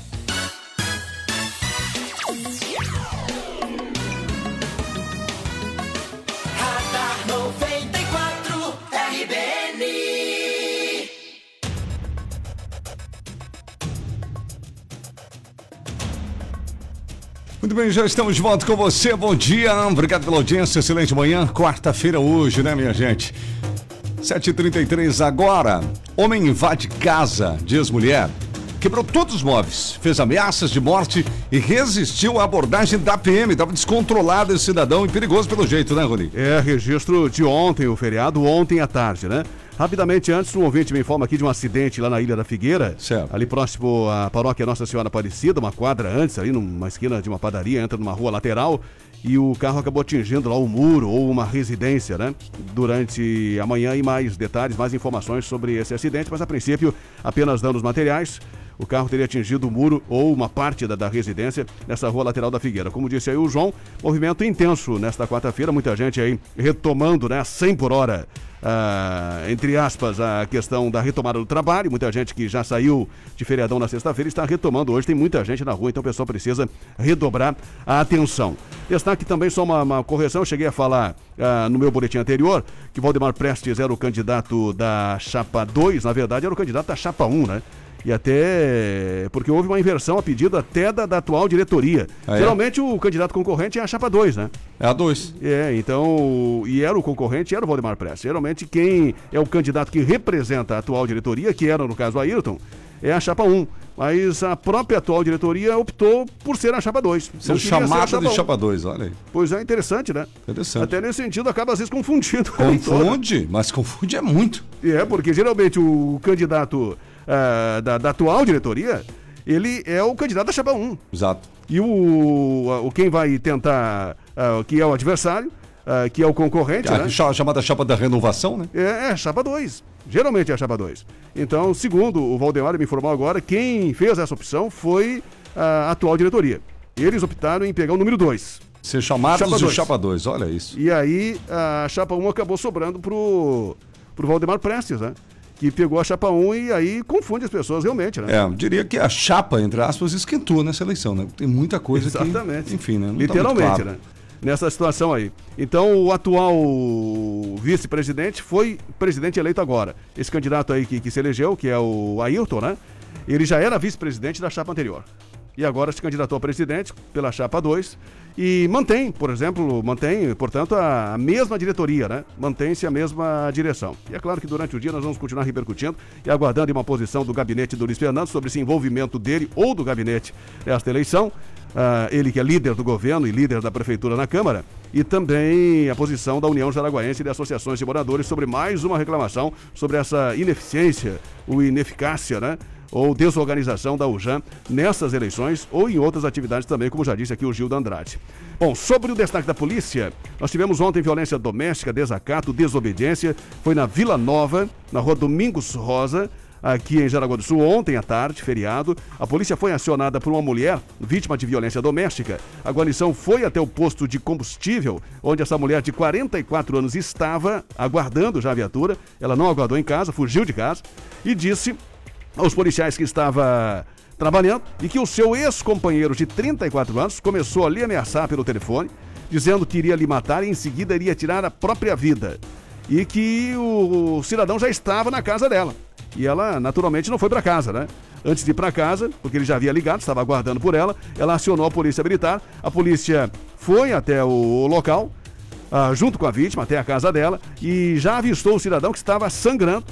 A: Muito bem, já estamos de volta com você. Bom dia, obrigado pela audiência. Excelente manhã. Quarta-feira hoje, né, minha gente? 7h33 agora. Homem invade casa, diz mulher. Quebrou todos os móveis, fez ameaças de morte e resistiu à abordagem da PM. Estava descontrolado esse cidadão e perigoso pelo jeito, né, Rony?
E: É, registro de ontem, o feriado, ontem à tarde, né? Rapidamente, antes, um ouvinte me informa aqui de um acidente lá na Ilha da Figueira.
A: Certo.
E: Ali próximo à paróquia Nossa Senhora Aparecida, uma quadra antes, ali numa esquina de uma padaria, entra numa rua lateral e o carro acabou atingindo lá o muro ou uma residência, né? Durante a manhã e mais detalhes, mais informações sobre esse acidente, mas a princípio apenas danos materiais. O carro teria atingido o muro ou uma parte da, da residência nessa rua lateral da Figueira. Como disse aí o João, movimento intenso nesta quarta-feira, muita gente aí retomando, né, 100 por hora. ah, entre aspas, a questão da retomada do trabalho. Muita gente que já saiu de feriadão na sexta-feira está retomando hoje. Tem muita gente na rua, então o pessoal precisa redobrar a atenção. Destaque também só uma, uma correção. Eu cheguei a falar ah, no meu boletim anterior que Valdemar Prestes era o candidato da Chapa 2. Na verdade, era o candidato da Chapa 1, né? E até porque houve uma inversão a pedido até da, da atual diretoria.
A: Ah, é?
E: Geralmente o candidato concorrente é a chapa 2, né?
A: É a 2.
E: É, então. E era o concorrente, era o Valdemar Prestes. Geralmente quem é o candidato que representa a atual diretoria, que era no caso o Ayrton, é a chapa 1. Mas a própria atual diretoria optou por ser a chapa 2.
A: Ser
E: Não queria ser a
A: chamado de
E: 1.
A: chapa 2, olha aí.
E: Pois é, interessante, né?
A: Interessante.
E: Até nesse sentido acaba às vezes confundindo.
A: Confunde, mas confunde é muito.
E: É, porque geralmente o candidato ah, da, da atual diretoria, ele é o candidato da chapa 1.
A: Exato.
E: E o, o quem vai tentar, ah, que é o adversário, ah, que é o concorrente,
A: A
E: né?
A: cha- chamada chapa da renovação, né?
E: É, é chapa 2. Geralmente é a chapa 2. Então, segundo o Valdemar me informou agora, quem fez essa opção foi a atual diretoria. Eles optaram em pegar o número 2.
A: Ser chamados
E: Chapa
A: de
E: dois.
A: chapa 2, olha isso.
E: E aí a chapa 1 acabou sobrando pro, pro Valdemar Prestes, né? Que pegou a chapa 1 e aí confunde as pessoas realmente, né?
A: É, eu diria que a chapa, entre aspas, esquentou nessa eleição, né? Tem muita coisa
E: Exatamente.
A: que. Enfim, né? não tá
E: Literalmente,
A: muito claro.
E: né? Nessa situação aí. Então, o atual vice-presidente foi presidente eleito agora. Esse candidato aí que, que se elegeu, que é o Ayrton, né? Ele já era vice-presidente da chapa anterior. E agora se candidatou a presidente pela chapa 2 e mantém, por exemplo, mantém, portanto, a, mesma diretoria, né? Mantém-se a mesma direção. E é claro que durante o dia nós vamos continuar repercutindo e aguardando uma posição do gabinete do Luiz Fernando sobre esse envolvimento dele ou do gabinete nesta eleição. Ah, ele que é líder do governo e líder da prefeitura na Câmara, e também a posição da União Jaraguaense de Associações de Moradores sobre mais uma reclamação sobre essa ineficiência ou ineficácia, né? Ou desorganização da UJAM nessas eleições ou em outras atividades também, como já disse aqui o Gildo Andrade. Bom, sobre o destaque da polícia, nós tivemos ontem violência doméstica, desacato, desobediência. Foi na Vila Nova, na rua Domingos Rosa, aqui em Jaraguá do Sul, ontem à tarde, feriado. A polícia foi acionada por uma mulher vítima de violência doméstica. A guarnição foi até o posto de combustível, onde essa mulher de 44 anos estava aguardando já a viatura. Ela não aguardou em casa, fugiu de casa e disse aos policiais que estava trabalhando e que o seu ex-companheiro de 34 anos começou a lhe ameaçar pelo telefone, dizendo que iria lhe matar e em seguida iria tirar a própria vida. E que o cidadão já estava na casa dela. E ela, naturalmente, não foi para casa, né? Antes de ir para casa, porque ele já havia ligado, estava aguardando por ela, ela acionou a polícia militar. A polícia foi até o local, ah, junto com a vítima, até a casa dela, e já avistou o cidadão que estava sangrando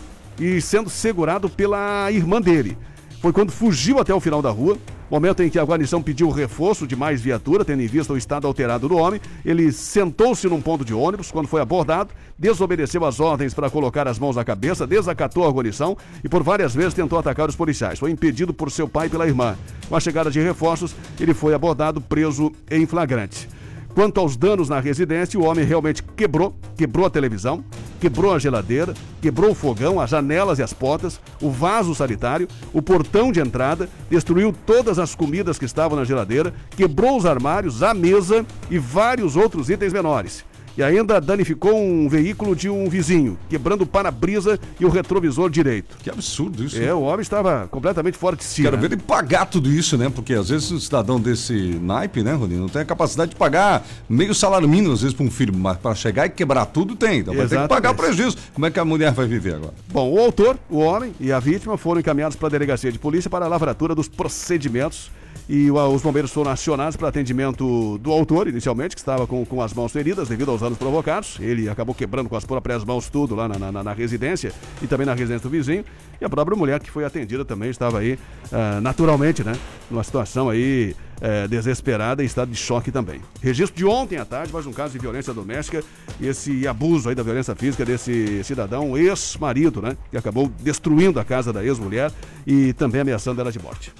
E: e sendo segurado pela irmã dele. Foi quando fugiu até o final da rua, momento em que a guarnição pediu reforço de mais viatura, tendo em vista o estado alterado do homem. Ele sentou-se num ponto de ônibus quando foi abordado, desobedeceu as ordens para colocar as mãos na cabeça, desacatou a guarnição e por várias vezes tentou atacar os policiais. Foi impedido por seu pai e pela irmã. Com a chegada de reforços, ele foi abordado, preso em flagrante. Quanto aos danos na residência, o homem realmente quebrou, quebrou a televisão, quebrou a geladeira, quebrou o fogão, as janelas e as portas, o vaso sanitário, o portão de entrada, destruiu todas as comidas que estavam na geladeira, quebrou os armários, a mesa e vários outros itens menores. E ainda danificou um veículo de um vizinho, quebrando o para-brisa e o retrovisor direito.
A: Que absurdo isso.
E: É, o homem estava completamente fora de si.
A: Quero
E: né?
A: ver ele pagar tudo isso, né? Porque às vezes um cidadão desse naipe, né, Rodinho, não tem a capacidade de pagar meio salário mínimo, às vezes, para um filho, mas para chegar e quebrar tudo tem. Então vai ter que pagar o prejuízo. Como é que a mulher vai viver agora?
E: Bom, o autor, o homem e a vítima foram encaminhados para a delegacia de polícia para a lavratura dos procedimentos e os bombeiros foram acionados para atendimento do autor, inicialmente, que estava com, com as mãos feridas devido aos danos provocados. Ele acabou quebrando com as próprias mãos tudo lá na, na- na- residência e também na residência do vizinho. E a própria mulher que foi atendida também estava aí, ah, naturalmente, né? Numa situação aí eh, desesperada e estado de choque também. Registro de ontem à tarde, mais um caso de violência doméstica e esse abuso aí da violência física desse cidadão, ex-marido, né? Que acabou destruindo a casa da ex-mulher e também ameaçando ela de morte.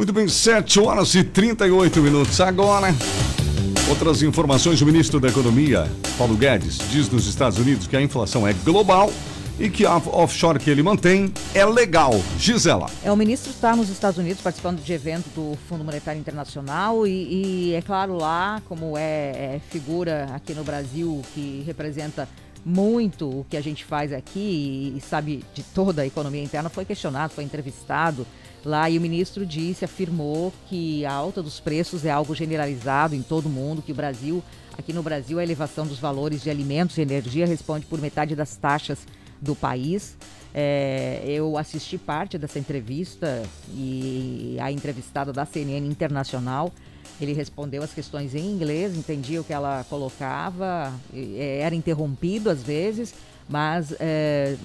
A: Muito bem, 7 horas e 38 minutos. Agora, outras informações. O ministro da Economia, Paulo Guedes, diz nos Estados Unidos que a inflação é global e que a offshore que ele mantém é legal. Gisela.
K: É, o ministro está nos Estados Unidos participando de evento do Fundo Monetário Internacional e, e é claro lá, como é, é, figura aqui no Brasil que representa muito o que a gente faz aqui e, e sabe de toda a economia interna, foi questionado, foi entrevistado lá e o ministro disse, afirmou que a alta dos preços é algo generalizado em todo o mundo, que o Brasil, aqui no Brasil, a elevação dos valores de alimentos e energia responde por metade das taxas do país. É, eu assisti parte dessa entrevista e a entrevistada da CNN Internacional. Ele respondeu as questões em inglês, entendia o que ela colocava, era interrompido às vezes, mas é,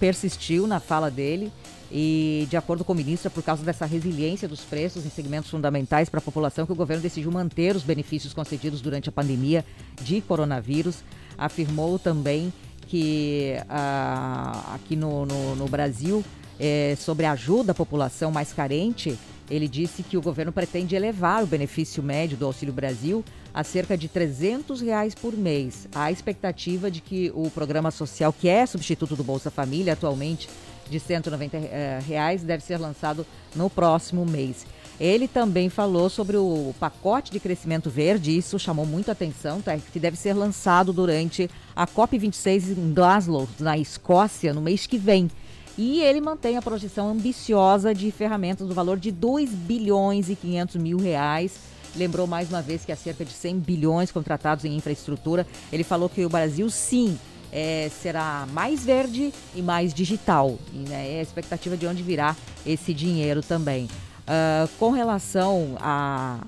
K: persistiu na fala dele. E, de acordo com o ministro, é por causa dessa resiliência dos preços em segmentos fundamentais para a população que o governo decidiu manter os benefícios concedidos durante a pandemia de coronavírus. Afirmou também que ah, aqui no, no, no Brasil, é, sobre a ajuda à população mais carente, ele disse que o governo pretende elevar o benefício médio do Auxílio Brasil a cerca de 300 reais por mês. Há expectativa de que o programa social, que é substituto do Bolsa Família, atualmente de 190 eh, reais, deve ser lançado no próximo mês. Ele também falou sobre o pacote de crescimento verde, isso chamou muita atenção, tá? que deve ser lançado durante a COP26 em Glasgow, na Escócia, no mês que vem. E ele mantém a projeção ambiciosa de ferramentas do valor de 2 bilhões e 500 mil reais. Lembrou mais uma vez que há cerca de 100 bilhões contratados em infraestrutura. Ele falou que o Brasil, sim, é, será mais verde e mais digital. E, né, é a expectativa de onde virá esse dinheiro também. Uh, com relação a,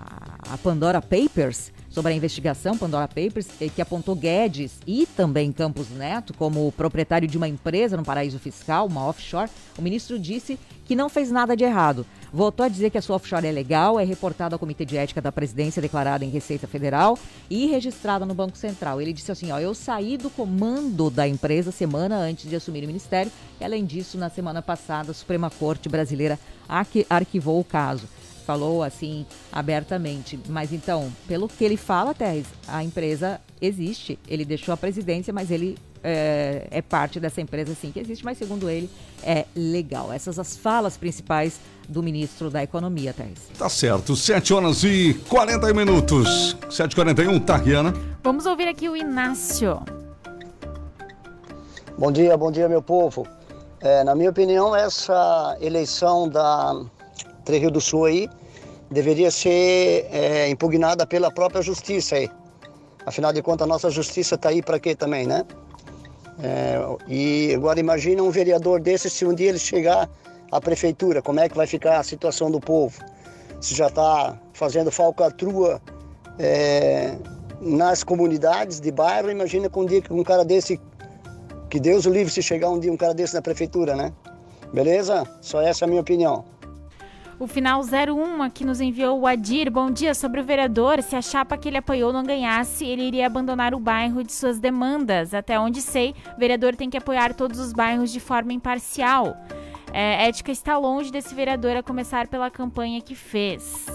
K: Pandora Papers, sobre a investigação Pandora Papers, eh, que apontou Guedes e também Campos Neto como proprietário de uma empresa no paraíso fiscal, uma offshore, o ministro disse que não fez nada de errado. Voltou a dizer que a sua offshore é legal, é reportada ao Comitê de Ética da Presidência, declarada em Receita Federal e registrada no Banco Central. Ele disse assim: ó, eu saí do comando da empresa semana antes de assumir o ministério. E, além disso, na semana passada, a Suprema Corte Brasileira arquivou o caso falou assim abertamente. Mas então, pelo que ele fala, Teres, a empresa existe. Ele deixou a presidência, mas ele é, é, parte dessa empresa sim que existe, mas segundo ele é legal. Essas as falas principais do ministro da Economia, Thais.
A: Tá certo, 7 horas e 40 minutos. 7h41, Tariana.
B: Vamos ouvir aqui o Inácio.
Q: Bom dia, bom dia, meu povo. É, na minha opinião, essa eleição da Três Rio do Sul aí deveria ser é, impugnada pela própria justiça aí. Afinal de contas, a nossa justiça está aí para quê também, né? É, e agora imagina um vereador desse se um dia ele chegar à prefeitura, como é que vai ficar a situação do povo? Se já está fazendo falcatrua é, nas comunidades de bairro, imagina com um dia que um cara desse, que Deus o livre se chegar um dia um cara desse na prefeitura, né? Beleza? Só essa é a minha opinião.
B: O final 01 aqui nos enviou o Adir. Bom dia. Sobre o vereador, se a chapa que ele apoiou não ganhasse, ele iria abandonar o bairro de suas demandas. Até onde sei, o vereador tem que apoiar todos os bairros de forma imparcial. É, ética está longe desse vereador a começar pela campanha que fez.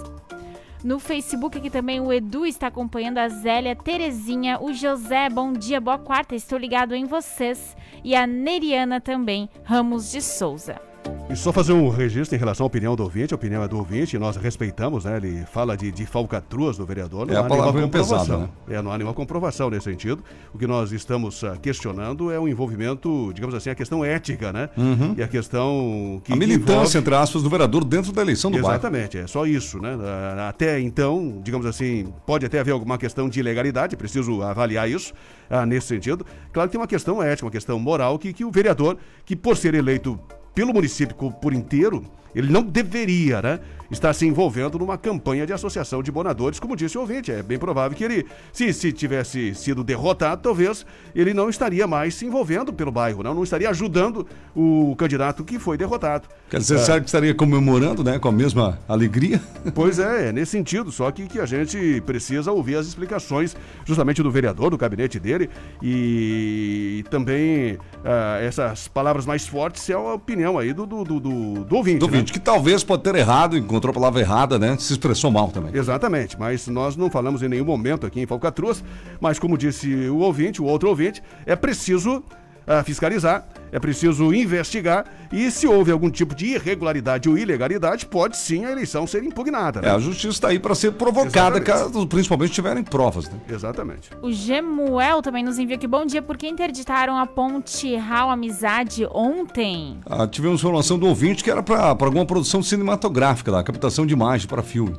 B: No Facebook aqui também o Edu está acompanhando a Zélia Terezinha, o José, bom dia, boa quarta, estou ligado em vocês. E a Neriana também, Ramos de Souza.
E: E só fazer um registro em relação à opinião do ouvinte, a opinião é do ouvinte, nós respeitamos, né? Ele fala de, de falcatruas do vereador, não
A: é
E: há
A: nenhuma comprovação. Pesada, né?
E: é, não há nenhuma comprovação nesse sentido. O que nós estamos uh, questionando é o envolvimento, digamos assim, a questão ética, né?
A: Uhum.
E: E a questão que.
A: A militância, envolve... entre aspas, do vereador dentro da eleição do
E: Exatamente,
A: bairro.
E: é só isso, né? Uh, até então, digamos assim, pode até haver alguma questão de ilegalidade, preciso avaliar isso uh, nesse sentido. Claro que tem uma questão ética, uma questão moral que, que o vereador, que por ser eleito pelo município por inteiro, ele não deveria, né? Está se envolvendo numa campanha de associação de bonadores, como disse o ouvinte. É bem provável que ele, se, se tivesse sido derrotado, talvez ele não estaria mais se envolvendo pelo bairro, não, não estaria ajudando o candidato que foi derrotado.
A: Quer dizer, é. será que estaria comemorando, né, com a mesma alegria?
E: Pois é, é nesse sentido, só que, que a gente precisa ouvir as explicações justamente do vereador, do gabinete dele, e também uh, essas palavras mais fortes é a opinião aí do, do, do, do, do ouvinte.
A: Do né? ouvinte, que talvez pode ter errado em encontrou a palavra errada, né? Se expressou mal também.
E: Exatamente, mas nós não falamos em nenhum momento aqui em Falcatruas, mas como disse o ouvinte, o outro ouvinte, é preciso uh, fiscalizar É preciso investigar e se houve algum tipo de irregularidade ou ilegalidade, pode sim a eleição ser impugnada.
A: É, a justiça está aí para ser provocada, caso, principalmente tiverem provas. Né?
E: Exatamente.
B: O Gemuel também nos envia aqui. Bom dia, por que interditaram a ponte Raul Amizade ontem?
A: Ah, tivemos informação do ouvinte que era para alguma produção cinematográfica, lá, captação de imagem para filme.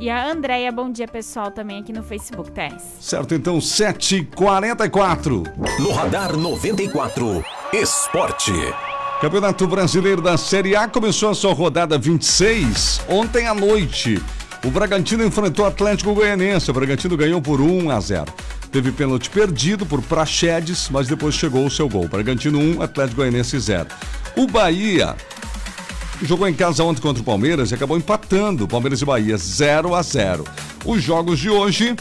B: E a Andréia, bom dia pessoal, também aqui no Facebook, Tess.
A: Certo, então 7h44.
D: No Radar 94, Esporte.
A: Campeonato Brasileiro da Série A começou a sua rodada 26 ontem à noite. O Bragantino enfrentou o Atlético Goianense. O Bragantino ganhou por 1 a 0. Teve pênalti perdido por Praxedes, mas depois chegou o seu gol. Bragantino 1, Atlético Goianense 0. O Bahia jogou em casa ontem contra o Palmeiras e acabou empatando. Palmeiras e Bahia 0 a 0. Os jogos de hoje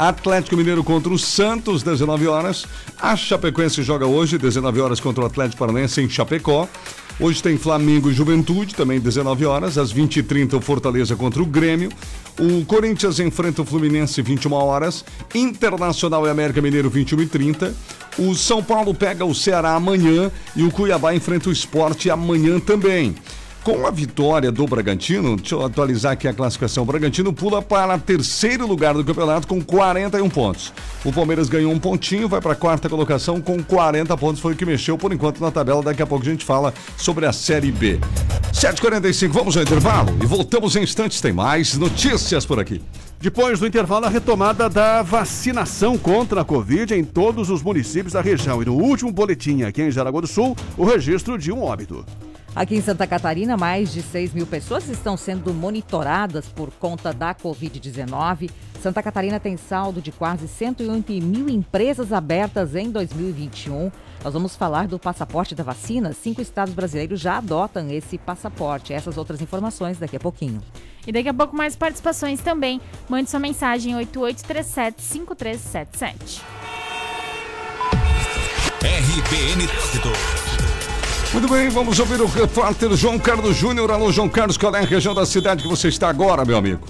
A: Atlético Mineiro contra o Santos, 19 horas. A Chapecoense joga hoje, 19 horas, contra o Atlético Paranaense em Chapecó. Hoje tem Flamengo e Juventude, também 19 horas. Às 20h30, o Fortaleza contra o Grêmio. O Corinthians enfrenta o Fluminense, 21 horas. Internacional e América Mineiro, 21h30. O São Paulo pega o Ceará amanhã e o Cuiabá enfrenta o Esporte amanhã também. Com a vitória do Bragantino, deixa eu atualizar aqui a classificação. O Bragantino pula para terceiro lugar do campeonato com 41 pontos. O Palmeiras ganhou um pontinho, vai para a quarta colocação com 40 pontos. Foi o que mexeu por enquanto na tabela. Daqui a pouco a gente fala sobre a Série B. 7h45, vamos ao intervalo e voltamos em instantes. Tem mais notícias por aqui.
E: Depois do intervalo, a retomada da vacinação contra a Covid em todos os municípios da região. E no último boletim aqui em Jaraguá do Sul, o registro de um óbito.
K: Aqui em Santa Catarina, mais de 6 mil pessoas estão sendo monitoradas por conta da Covid-19. Santa Catarina tem saldo de quase 108 mil empresas abertas em 2021. Nós vamos falar do passaporte da vacina. Cinco estados brasileiros já adotam esse passaporte. Essas outras informações daqui a pouquinho.
B: E daqui a pouco mais participações também. Mande sua mensagem 8837-5377.
C: RBN Trânsito.
A: Muito bem, vamos ouvir o repórter João Carlos Júnior. Alô, João Carlos, qual é a região da cidade que você está agora, meu amigo?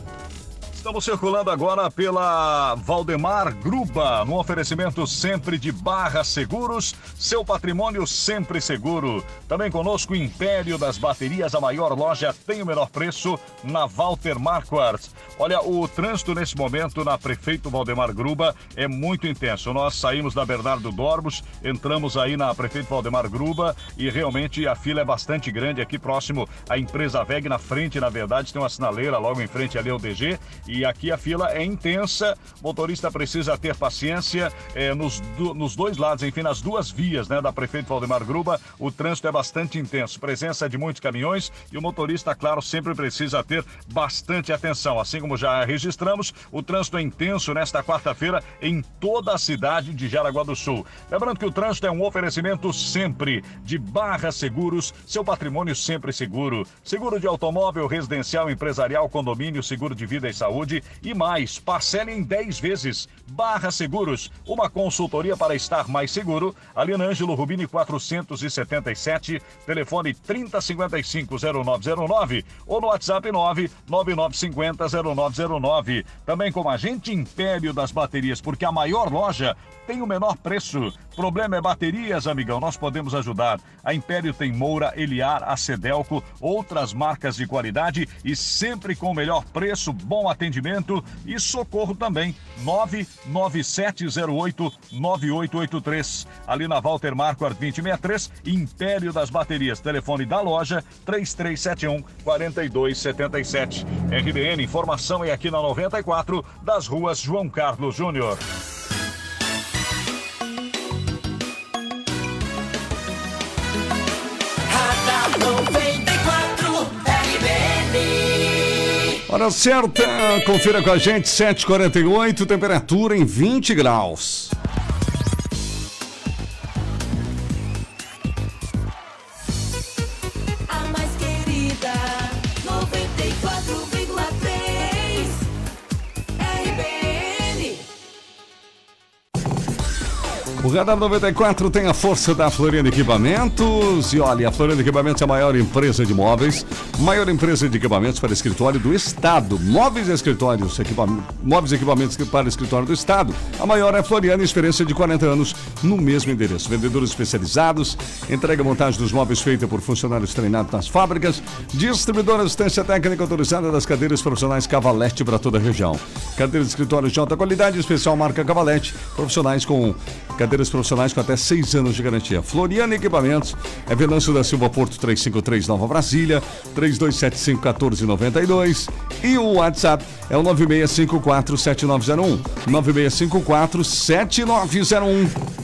J: Estamos circulando agora pela Valdemar Gruba, no oferecimento sempre de Barra Seguros, seu patrimônio sempre seguro. Também conosco Império das Baterias, a maior loja tem o menor preço na Walter Marquardt. Olha, o trânsito nesse momento na Prefeito Valdemar Gruba é muito intenso. Nós saímos da Bernardo Dorbos, entramos aí na Prefeito Valdemar Gruba e realmente a fila é bastante grande aqui próximo à empresa VEG, na frente, na verdade, tem uma sinaleira logo em frente ali ao DG e aqui a fila é intensa. O motorista precisa ter paciência é, nos, do, nos dois lados, enfim, nas duas vias né, da Prefeito Valdemar Gruba. O trânsito é bastante intenso. Presença de muitos caminhões e o motorista, claro, sempre precisa ter bastante atenção. Assim como já registramos, o trânsito é intenso nesta quarta-feira em toda a cidade de Jaraguá do Sul. Lembrando que o trânsito é um oferecimento sempre de Barra Seguros, seu patrimônio sempre seguro. Seguro de automóvel, residencial, empresarial, condomínio, seguro de vida e saúde saúde e mais. Parcele em 10 vezes. Barra Seguros, uma consultoria para estar mais seguro. Ali na Ângelo Rubini 477, telefone 3055-0909 ou no WhatsApp 99950-0909. Também com a gente Império das Baterias, porque a maior loja tem o menor preço. Problema é baterias, amigão, nós podemos ajudar. A Império tem Moura, Eliar, a Cedelco, outras marcas de qualidade e sempre com o melhor preço, bom atendimento e socorro também. 99708 9883. Ali na Walter Marquardt 2063, Império das Baterias. Telefone da loja 3371 4277. RBN, informação é aqui na 94 das ruas João Carlos Júnior.
A: Hora certa, confira com a gente, 7h48, temperatura em 20 graus. Radar 94 tem a força da Floriano Equipamentos. E olha, a Floriano Equipamentos é a maior empresa de móveis, maior empresa de equipamentos para escritório do Estado. Móveis e escritórios, equipamentos, móveis e equipamentos para escritório do Estado. A maior é a Floriano, experiência de 40 anos no mesmo endereço. Vendedores especializados, entrega e montagem dos móveis feita por funcionários treinados nas fábricas, distribuidora assistência técnica autorizada das cadeiras profissionais Cavalete para toda a região. Cadeiras de escritórios de alta qualidade, especial marca Cavalete, profissionais com cadeiras profissionais com até seis anos de garantia. Floriano Equipamentos, é Venâncio da Silva Porto 353 Nova Brasília, 3275 1492 e o WhatsApp é o 9654 7901.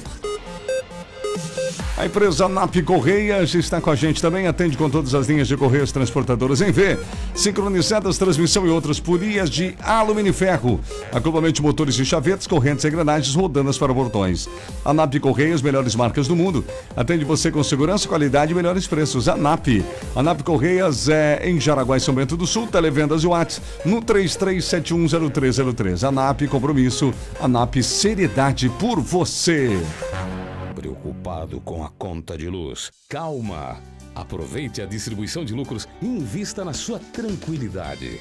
A: 9654 7901. A empresa NAP Correias está com a gente também, atende com todas as linhas de correios transportadoras em V, sincronizadas, transmissão e outras polias de alumínio e ferro, acoplamento de motores e chavetes, correntes e engrenagens, rodanas para portões. A NAP Correias, melhores marcas do mundo, atende você com segurança, qualidade e melhores preços. A NAP. A NAP Correias é em Jaraguá e São Bento do Sul, televendas e Whats no 33710303. A NAP Compromisso, a NAP Seriedade por você.
N: Preocupado com a conta de luz? Calma! Aproveite a distribuição de lucros e invista na sua tranquilidade.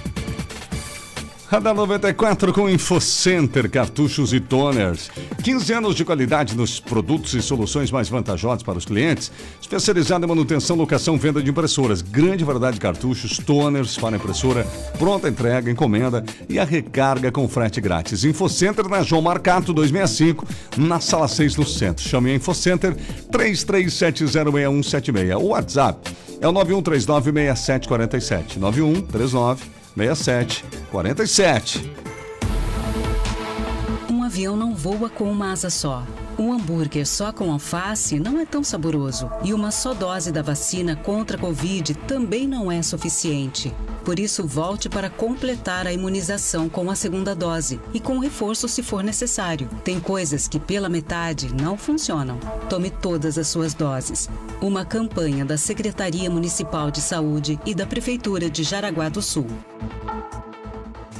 A: Radar 94 com InfoCenter, cartuchos e toners. 15 anos de qualidade nos produtos e soluções mais vantajosas para os clientes. Especializado em manutenção, locação, venda de impressoras. Grande variedade de cartuchos, toners para impressora, pronta entrega, encomenda e a recarga com frete grátis. InfoCenter na João Marcato 265, na sala 6 no centro. Chame a InfoCenter 33706176. O WhatsApp é o 91396747. 9139 67 47.
R: Um avião não voa com uma asa só. Um hambúrguer só com alface não é tão saboroso. E uma só dose da vacina contra a Covid também não é suficiente. Por isso, volte para completar a imunização com a segunda dose e com reforço se for necessário. Tem coisas que pela metade não funcionam. Tome todas as suas doses. Uma campanha da Secretaria Municipal de Saúde e da Prefeitura de Jaraguá do Sul.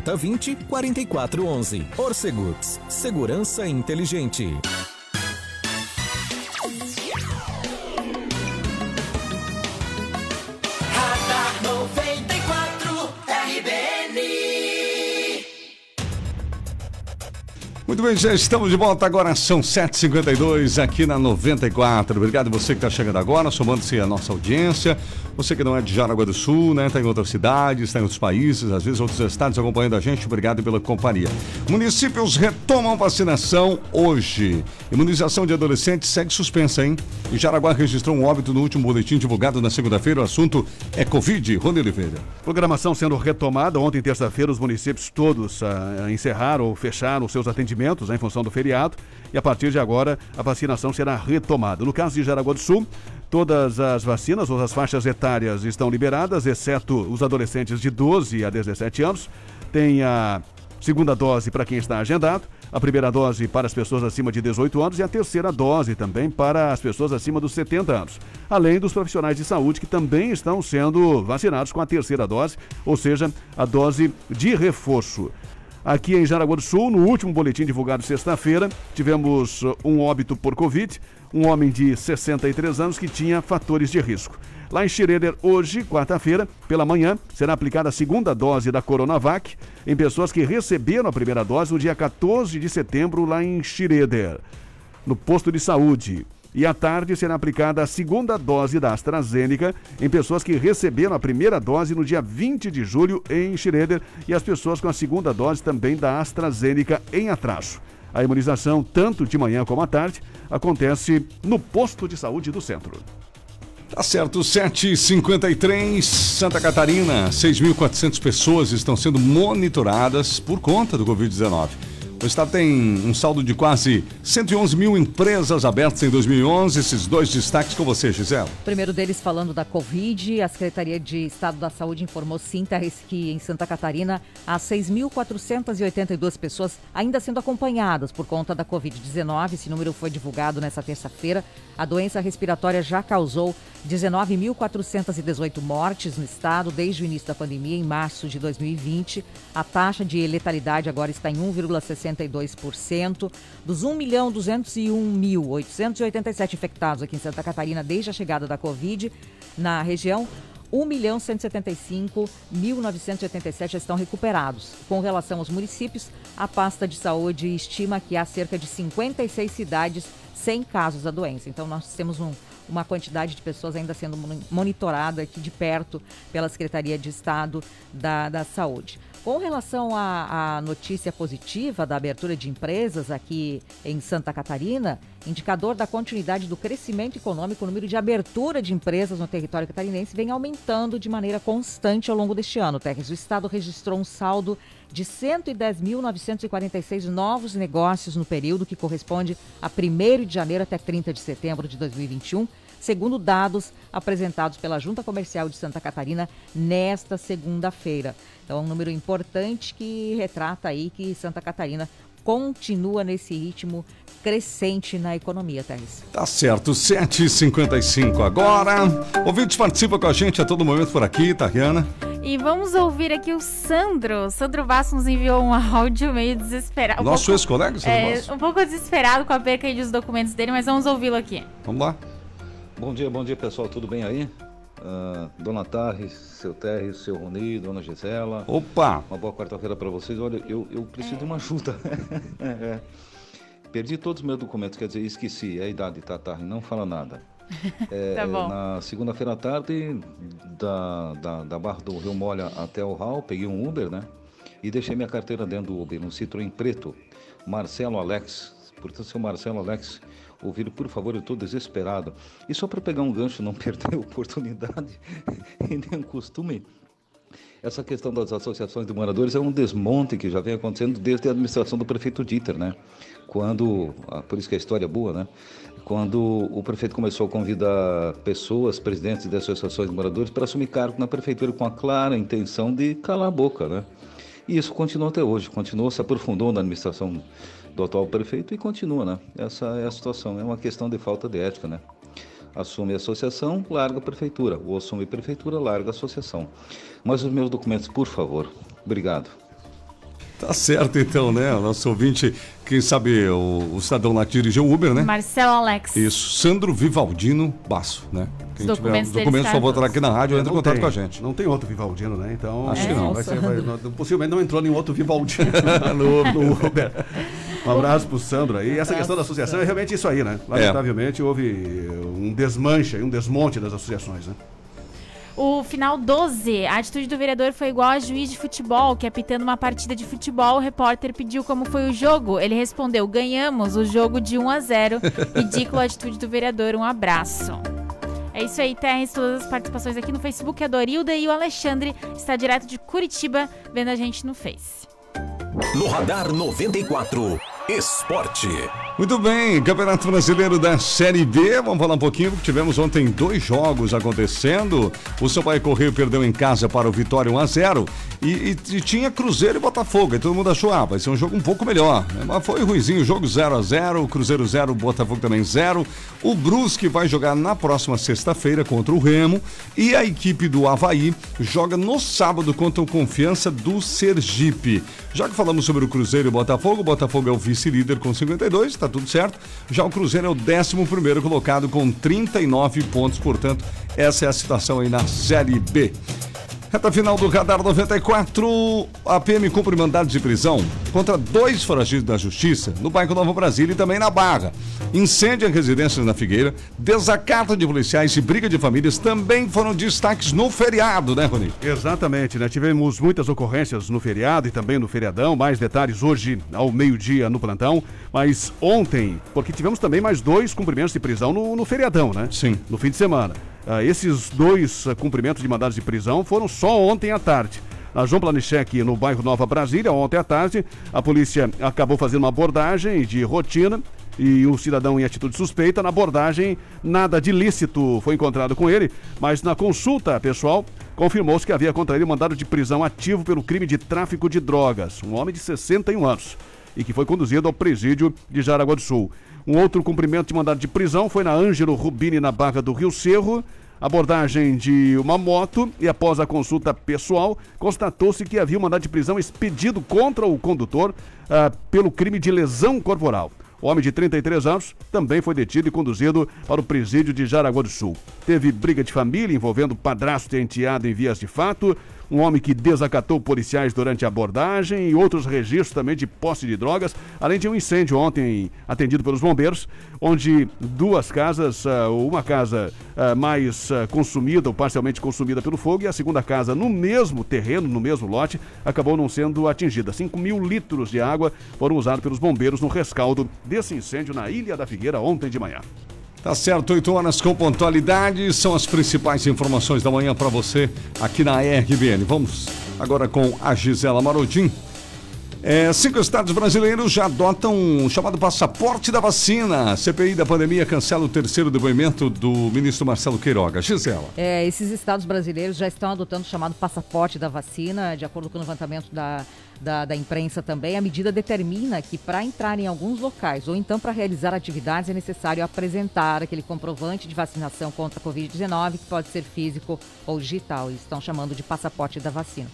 S: 20 44 11. Orceguts, segurança inteligente.
A: Muito bem, já estamos de volta agora, são 7h52 aqui na 94. Obrigado você que está chegando agora, somando-se à nossa audiência. Você que não é de Jaraguá do Sul, né? Está em outras cidades, está em outros países, às vezes outros estados acompanhando a gente. Obrigado pela companhia. Municípios retomam vacinação hoje. Imunização de adolescentes segue suspensa, hein? E Jaraguá registrou um óbito no último boletim divulgado na segunda-feira. O assunto é Covid. Rony Oliveira.
E: Programação sendo retomada. Ontem, terça-feira, os municípios todos ah, encerraram ou fecharam seus atendimentos né, em função do feriado. E a partir de agora, a vacinação será retomada. No caso de Jaraguá do Sul, todas as vacinas ou as faixas etárias estão liberadas, exceto os adolescentes de 12 a 17 anos. Tem a segunda dose para quem está agendado, a primeira dose para as pessoas acima de 18 anos e a terceira dose também para as pessoas acima dos 70 anos. Além dos profissionais de saúde que também estão sendo vacinados com a terceira dose, ou seja, a dose de reforço. Aqui em Jaraguá do Sul, no último boletim divulgado sexta-feira, tivemos uh, um óbito por Covid, um homem de 63 anos que tinha fatores de risco. Lá em Schroeder, hoje, quarta-feira, pela manhã, será aplicada a segunda dose da Coronavac em pessoas que receberam a primeira dose no dia 14 de setembro lá em Schroeder, no posto de saúde. E à tarde será aplicada a segunda dose da AstraZeneca em pessoas que receberam a primeira dose no dia 20 de julho em Schroeder e as pessoas com a segunda dose também da AstraZeneca em atraso. A imunização, tanto de manhã como à tarde, acontece no posto de saúde do centro.
A: Tá certo, 7h53, Santa Catarina, 6.400 pessoas estão sendo monitoradas por conta do Covid-19. O estado tem um saldo de quase 111 mil empresas abertas em 2011. Esses dois destaques com você, Gisela.
K: Primeiro deles falando da Covid, a Secretaria de Estado da Saúde informou sim, Terres, que em Santa Catarina há 6.482 pessoas ainda sendo acompanhadas por conta da Covid-19. Esse número foi divulgado nessa terça-feira. A doença respiratória já causou 19.418 mortes no estado desde o início da pandemia, em março de 2020. A taxa de letalidade agora está em 1,62%. Dos 1.201.887 infectados aqui em Santa Catarina desde a chegada da Covid na região, 1.175.987 já estão recuperados. Com relação aos municípios, a pasta de saúde estima que há cerca de 56 cidades sem casos da doença. Então, nós temos um, uma quantidade de pessoas ainda sendo monitorada aqui de perto pela Secretaria de Estado da, da Saúde. Com relação à, notícia positiva da abertura de empresas aqui em Santa Catarina, indicador da continuidade do crescimento econômico, o número de abertura de empresas no território catarinense vem aumentando de maneira constante ao longo deste ano. O Estado registrou um saldo de 110.946 novos negócios no período que corresponde a 1 de janeiro até 30 de setembro de 2021 segundo dados apresentados pela Junta Comercial de Santa Catarina nesta segunda-feira. Então, é um número importante que retrata aí que Santa Catarina continua nesse ritmo crescente na economia, Thais.
A: Tá certo, 7h55 agora. Ouvintes participa com a gente a todo momento por aqui, Tariana.
B: E vamos ouvir aqui o Sandro. Sandro Vasco nos enviou um áudio meio desesperado.
A: Nosso um ex-colega,
B: Sandro é, Um pouco desesperado com a perca dos documentos dele, mas vamos ouvi-lo aqui.
A: Vamos lá.
T: Bom dia, bom dia pessoal, tudo bem aí? Uh, dona Tarres, seu Terry, seu Rony, Dona Gisela.
A: Opa!
T: Uma boa quarta-feira para vocês. Olha, eu, eu preciso é. de uma ajuda. é. Perdi todos os meus documentos, quer dizer, esqueci. É a idade, tá, Tarres? Não fala nada.
B: É, tá bom.
T: Na segunda-feira à tarde, da, da, da Barra do Rio Molha até o Hall, peguei um Uber, né? E deixei minha carteira dentro do Uber, um Citroën preto. Marcelo Alex. Portanto, seu Marcelo Alex, ouvir, por favor, eu estou desesperado. E só para pegar um gancho, não perder a oportunidade e nem o costume, essa questão das associações de moradores é um desmonte que já vem acontecendo desde a administração do prefeito Dieter, né? Quando, ah, por isso que a história é boa, né? Quando o prefeito começou a convidar pessoas, presidentes de associações de moradores, para assumir cargo na prefeitura com a clara intenção de calar a boca, né? E isso continua até hoje, continuou, se aprofundou na administração do atual prefeito e continua, né? Essa é a situação, é uma questão de falta de ética, né? Assume a associação, larga a prefeitura. Ou assume a prefeitura, larga a associação. Mas os meus documentos, por favor. Obrigado.
A: Tá certo então, né? O nosso ouvinte, quem sabe o, o cidadão lá dirigiu o Uber, né?
B: Marcelo Alex.
A: Isso, Sandro Vivaldino Basso, né? Quem os documentos tiver os documentos, por favor, aqui na rádio, entra em contato
E: tem,
A: com a gente.
E: Não tem outro Vivaldino, né? Então.
A: Acho é, que não.
E: Vai ser, vai, possivelmente não entrou nenhum outro Vivaldino no, no Uber. Um abraço pro Sandro aí. Essa questão da associação é realmente isso aí, né? Lamentavelmente é. houve um desmanche, um desmonte das associações, né?
B: O final 12, a atitude do vereador foi igual a juiz de futebol, que apitando uma partida de futebol, o repórter pediu como foi o jogo. Ele respondeu: ganhamos o jogo de 1 a 0. Ridícula a atitude do vereador. Um abraço. É isso aí, Terres, todas as participações aqui no Facebook. A Dorilda e o Alexandre está direto de Curitiba vendo a gente no Face.
D: No Radar 94. Esporte.
A: Muito bem, Campeonato Brasileiro da Série B. Vamos falar um pouquinho, porque tivemos ontem dois jogos acontecendo. O Sampaio Correio perdeu em casa para o Vitória 1 a 0 e, e, e, tinha Cruzeiro e Botafogo. E todo mundo achou, ah, vai ser um jogo um pouco melhor. Né? Mas foi ruizinho, o jogo 0 a 0 Cruzeiro 0, Botafogo também 0. O Brusque vai jogar na próxima sexta-feira contra o Remo. E a equipe do Havaí joga no sábado contra o Confiança do Sergipe. Já que falamos sobre o Cruzeiro e o Botafogo, o Botafogo é o vice-líder com 52, está tudo certo. Já o Cruzeiro é o 11 colocado com 39 pontos, portanto, essa é a situação aí na Série B. Reta final do Radar 94, a PM cumpre mandado de prisão contra dois foragidos da Justiça no bairro Nova Brasília e também na Barra. Incêndio em residências na Figueira, desacato de policiais e briga de famílias também foram destaques no feriado, né, Rony?
E: Exatamente, né? Tivemos muitas ocorrências no feriado e também no feriadão. Mais detalhes hoje ao meio-dia no plantão. Mas ontem, porque tivemos também mais dois cumprimentos de prisão no, no feriadão, né?
A: Sim.
E: No fim de semana. Ah, esses dois ah, cumprimentos de mandados de prisão foram só ontem à tarde. Na João Planichek, no bairro Nova Brasília, ontem à tarde, a polícia acabou fazendo uma abordagem de rotina e um cidadão em atitude suspeita. Na abordagem, nada de ilícito foi encontrado com ele, mas na consulta pessoal, confirmou-se que havia contra ele mandado de prisão ativo pelo crime de tráfico de drogas. Um homem de 61 anos e que foi conduzido ao presídio de Jaraguá do Sul. Um outro cumprimento de mandado de prisão foi na Ângelo Rubini, na Barra do Rio Cerro. Abordagem de uma moto e após a consulta pessoal, constatou-se que havia um mandado de prisão expedido contra o condutor ah, pelo crime de lesão corporal. O homem de 33 anos também foi detido e conduzido para o presídio de Jaraguá do Sul. Teve briga de família envolvendo padrasto e enteado em vias de fato, um homem que desacatou policiais durante a abordagem e outros registros também de posse de drogas, além de um incêndio ontem atendido pelos bombeiros, onde duas casas, ah, uma casa ah, mais ah, consumida ou parcialmente consumida pelo fogo e a segunda casa no mesmo terreno, no mesmo lote, acabou não sendo atingida. 5 mil litros de água foram usados pelos bombeiros no rescaldo desse incêndio na Ilha da Figueira ontem de manhã.
A: Tá certo, 8 horas com pontualidade. São as principais informações da manhã para você aqui na RBN. Vamos agora com a Gisela Marodim. É, cinco estados brasileiros já adotam o chamado passaporte da vacina. CPI da pandemia cancela o terceiro depoimento do ministro Marcelo Queiroga. Gisela.
K: É, esses estados brasileiros já estão adotando o chamado passaporte da vacina, de acordo com o levantamento da, da, da imprensa também. A medida determina que para entrar em alguns locais ou então para realizar atividades é necessário apresentar aquele comprovante de vacinação contra a Covid-19, que pode ser físico ou digital. Estão chamando de passaporte da vacina.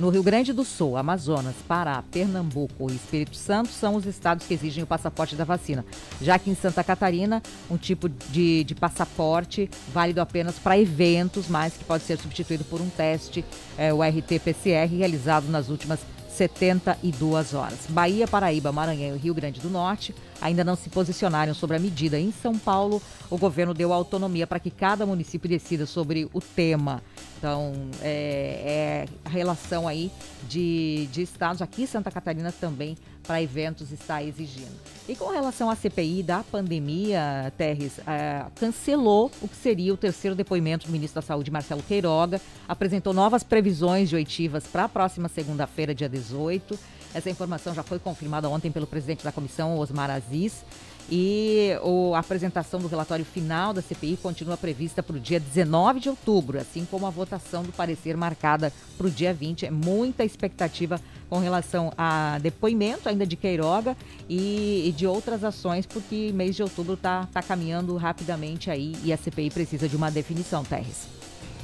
K: No Rio Grande do Sul, Amazonas, Pará, Pernambuco e Espírito Santo são os estados que exigem o passaporte da vacina. Já que em Santa Catarina, um tipo de, de passaporte válido apenas para eventos, mas que pode ser substituído por um teste, é, o RT-PCR, realizado nas últimas 72 horas. Bahia, Paraíba, Maranhão e Rio Grande do Norte ainda não se posicionaram sobre a medida. Em São Paulo, o governo deu autonomia para que cada município decida sobre o tema. Então, é, é a relação aí de, de estados. Aqui em Santa Catarina também, para eventos, está exigindo. E com relação à CPI da pandemia, Terres, é, cancelou o que seria o terceiro depoimento do ministro da Saúde, Marcelo Queiroga. Apresentou novas previsões de oitivas para a próxima segunda-feira, dia 18. Essa informação já foi confirmada ontem pelo presidente da comissão, Osmar Aziz. E a apresentação do relatório final da CPI continua prevista para o dia 19 de outubro, assim como a votação do parecer marcada para o dia 20. É muita expectativa com relação a depoimento ainda de Queiroga e, e de outras ações, porque mês de outubro está tá caminhando rapidamente aí e a CPI precisa de uma definição, Terres.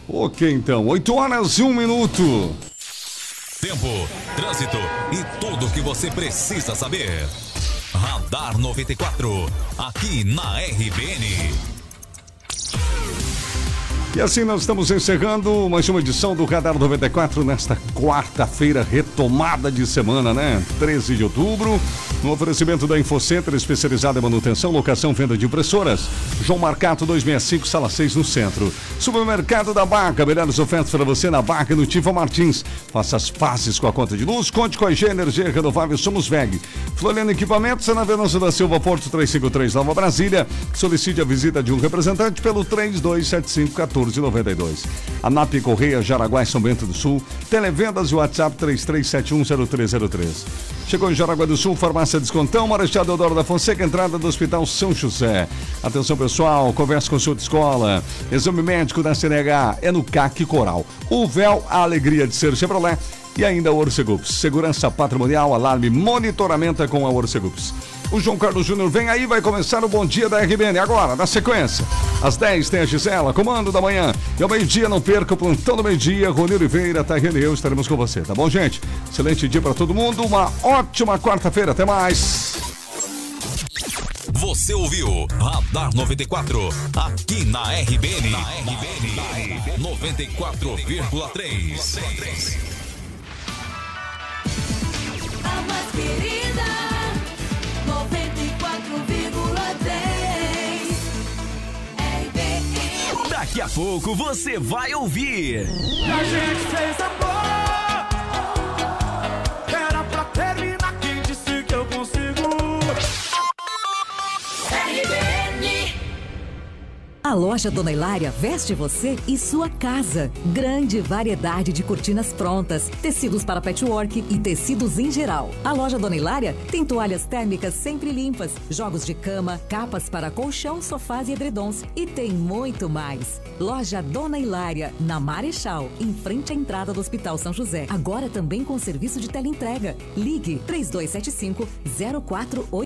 A: Ok, então, 8 horas e 1 minuto.
C: Tempo, trânsito e tudo o que você precisa saber. Radar 94, aqui na RBN.
A: E assim nós estamos encerrando mais uma edição do Radar 94 nesta quarta-feira, retomada de semana, né? 13 de outubro. No oferecimento da Infocenter, especializada em manutenção, locação, venda de impressoras. João Marcato 265, sala 6 no centro. Supermercado da Barca, melhores ofertas para você na Barca e no Tifa Martins. Faça as passes com a conta de luz, conte com a IG Energia Renovável Somos VEG. Floriano Equipamentos, é na Venâncio da Silva, Porto 353, Nova Brasília. Solicite a visita de um representante pelo 3275 1492. ANAP Correia, Jaraguá e São Bento do Sul. Televendas e WhatsApp 33710303. Chegou em Jaraguá do Sul, Farmácia Descontão, Marechal Deodoro da Fonseca, entrada do Hospital São José. Atenção pessoal, conversa com sua escola. Exame médico da CNH é no CAC Coral. O véu, a alegria de ser Chevrolet. E ainda a Orcegups. Segurança patrimonial, alarme, monitoramento é com a Orcegups. O João Carlos Júnior vem aí, vai começar o Bom Dia da RBN agora, na sequência. Às 10 tem a Gisela, comando da manhã. E ao meio-dia, não perca o plantão do meio-dia. Rony Oliveira, Tariane e eu estaremos com você, tá bom, gente? Excelente dia para todo mundo, uma ótima quarta-feira, até mais.
C: Você
N: Você ouviu Radar 94, aqui na RBN. Na RBN 94,3.
U: A mais querida,
S: Daqui a pouco você vai ouvir.
U: A gente fez amor. Era pra terminar.
K: A loja Dona Hilária veste você e sua casa. Grande variedade de cortinas prontas, tecidos para patchwork e tecidos em geral. A loja Dona Hilária tem toalhas térmicas sempre limpas, jogos de cama, capas para colchão, sofás e edredons e tem muito mais. Loja Dona Hilária, na Marechal, em frente à entrada do Hospital São José. Agora também com serviço de teleentrega. Ligue 3275 04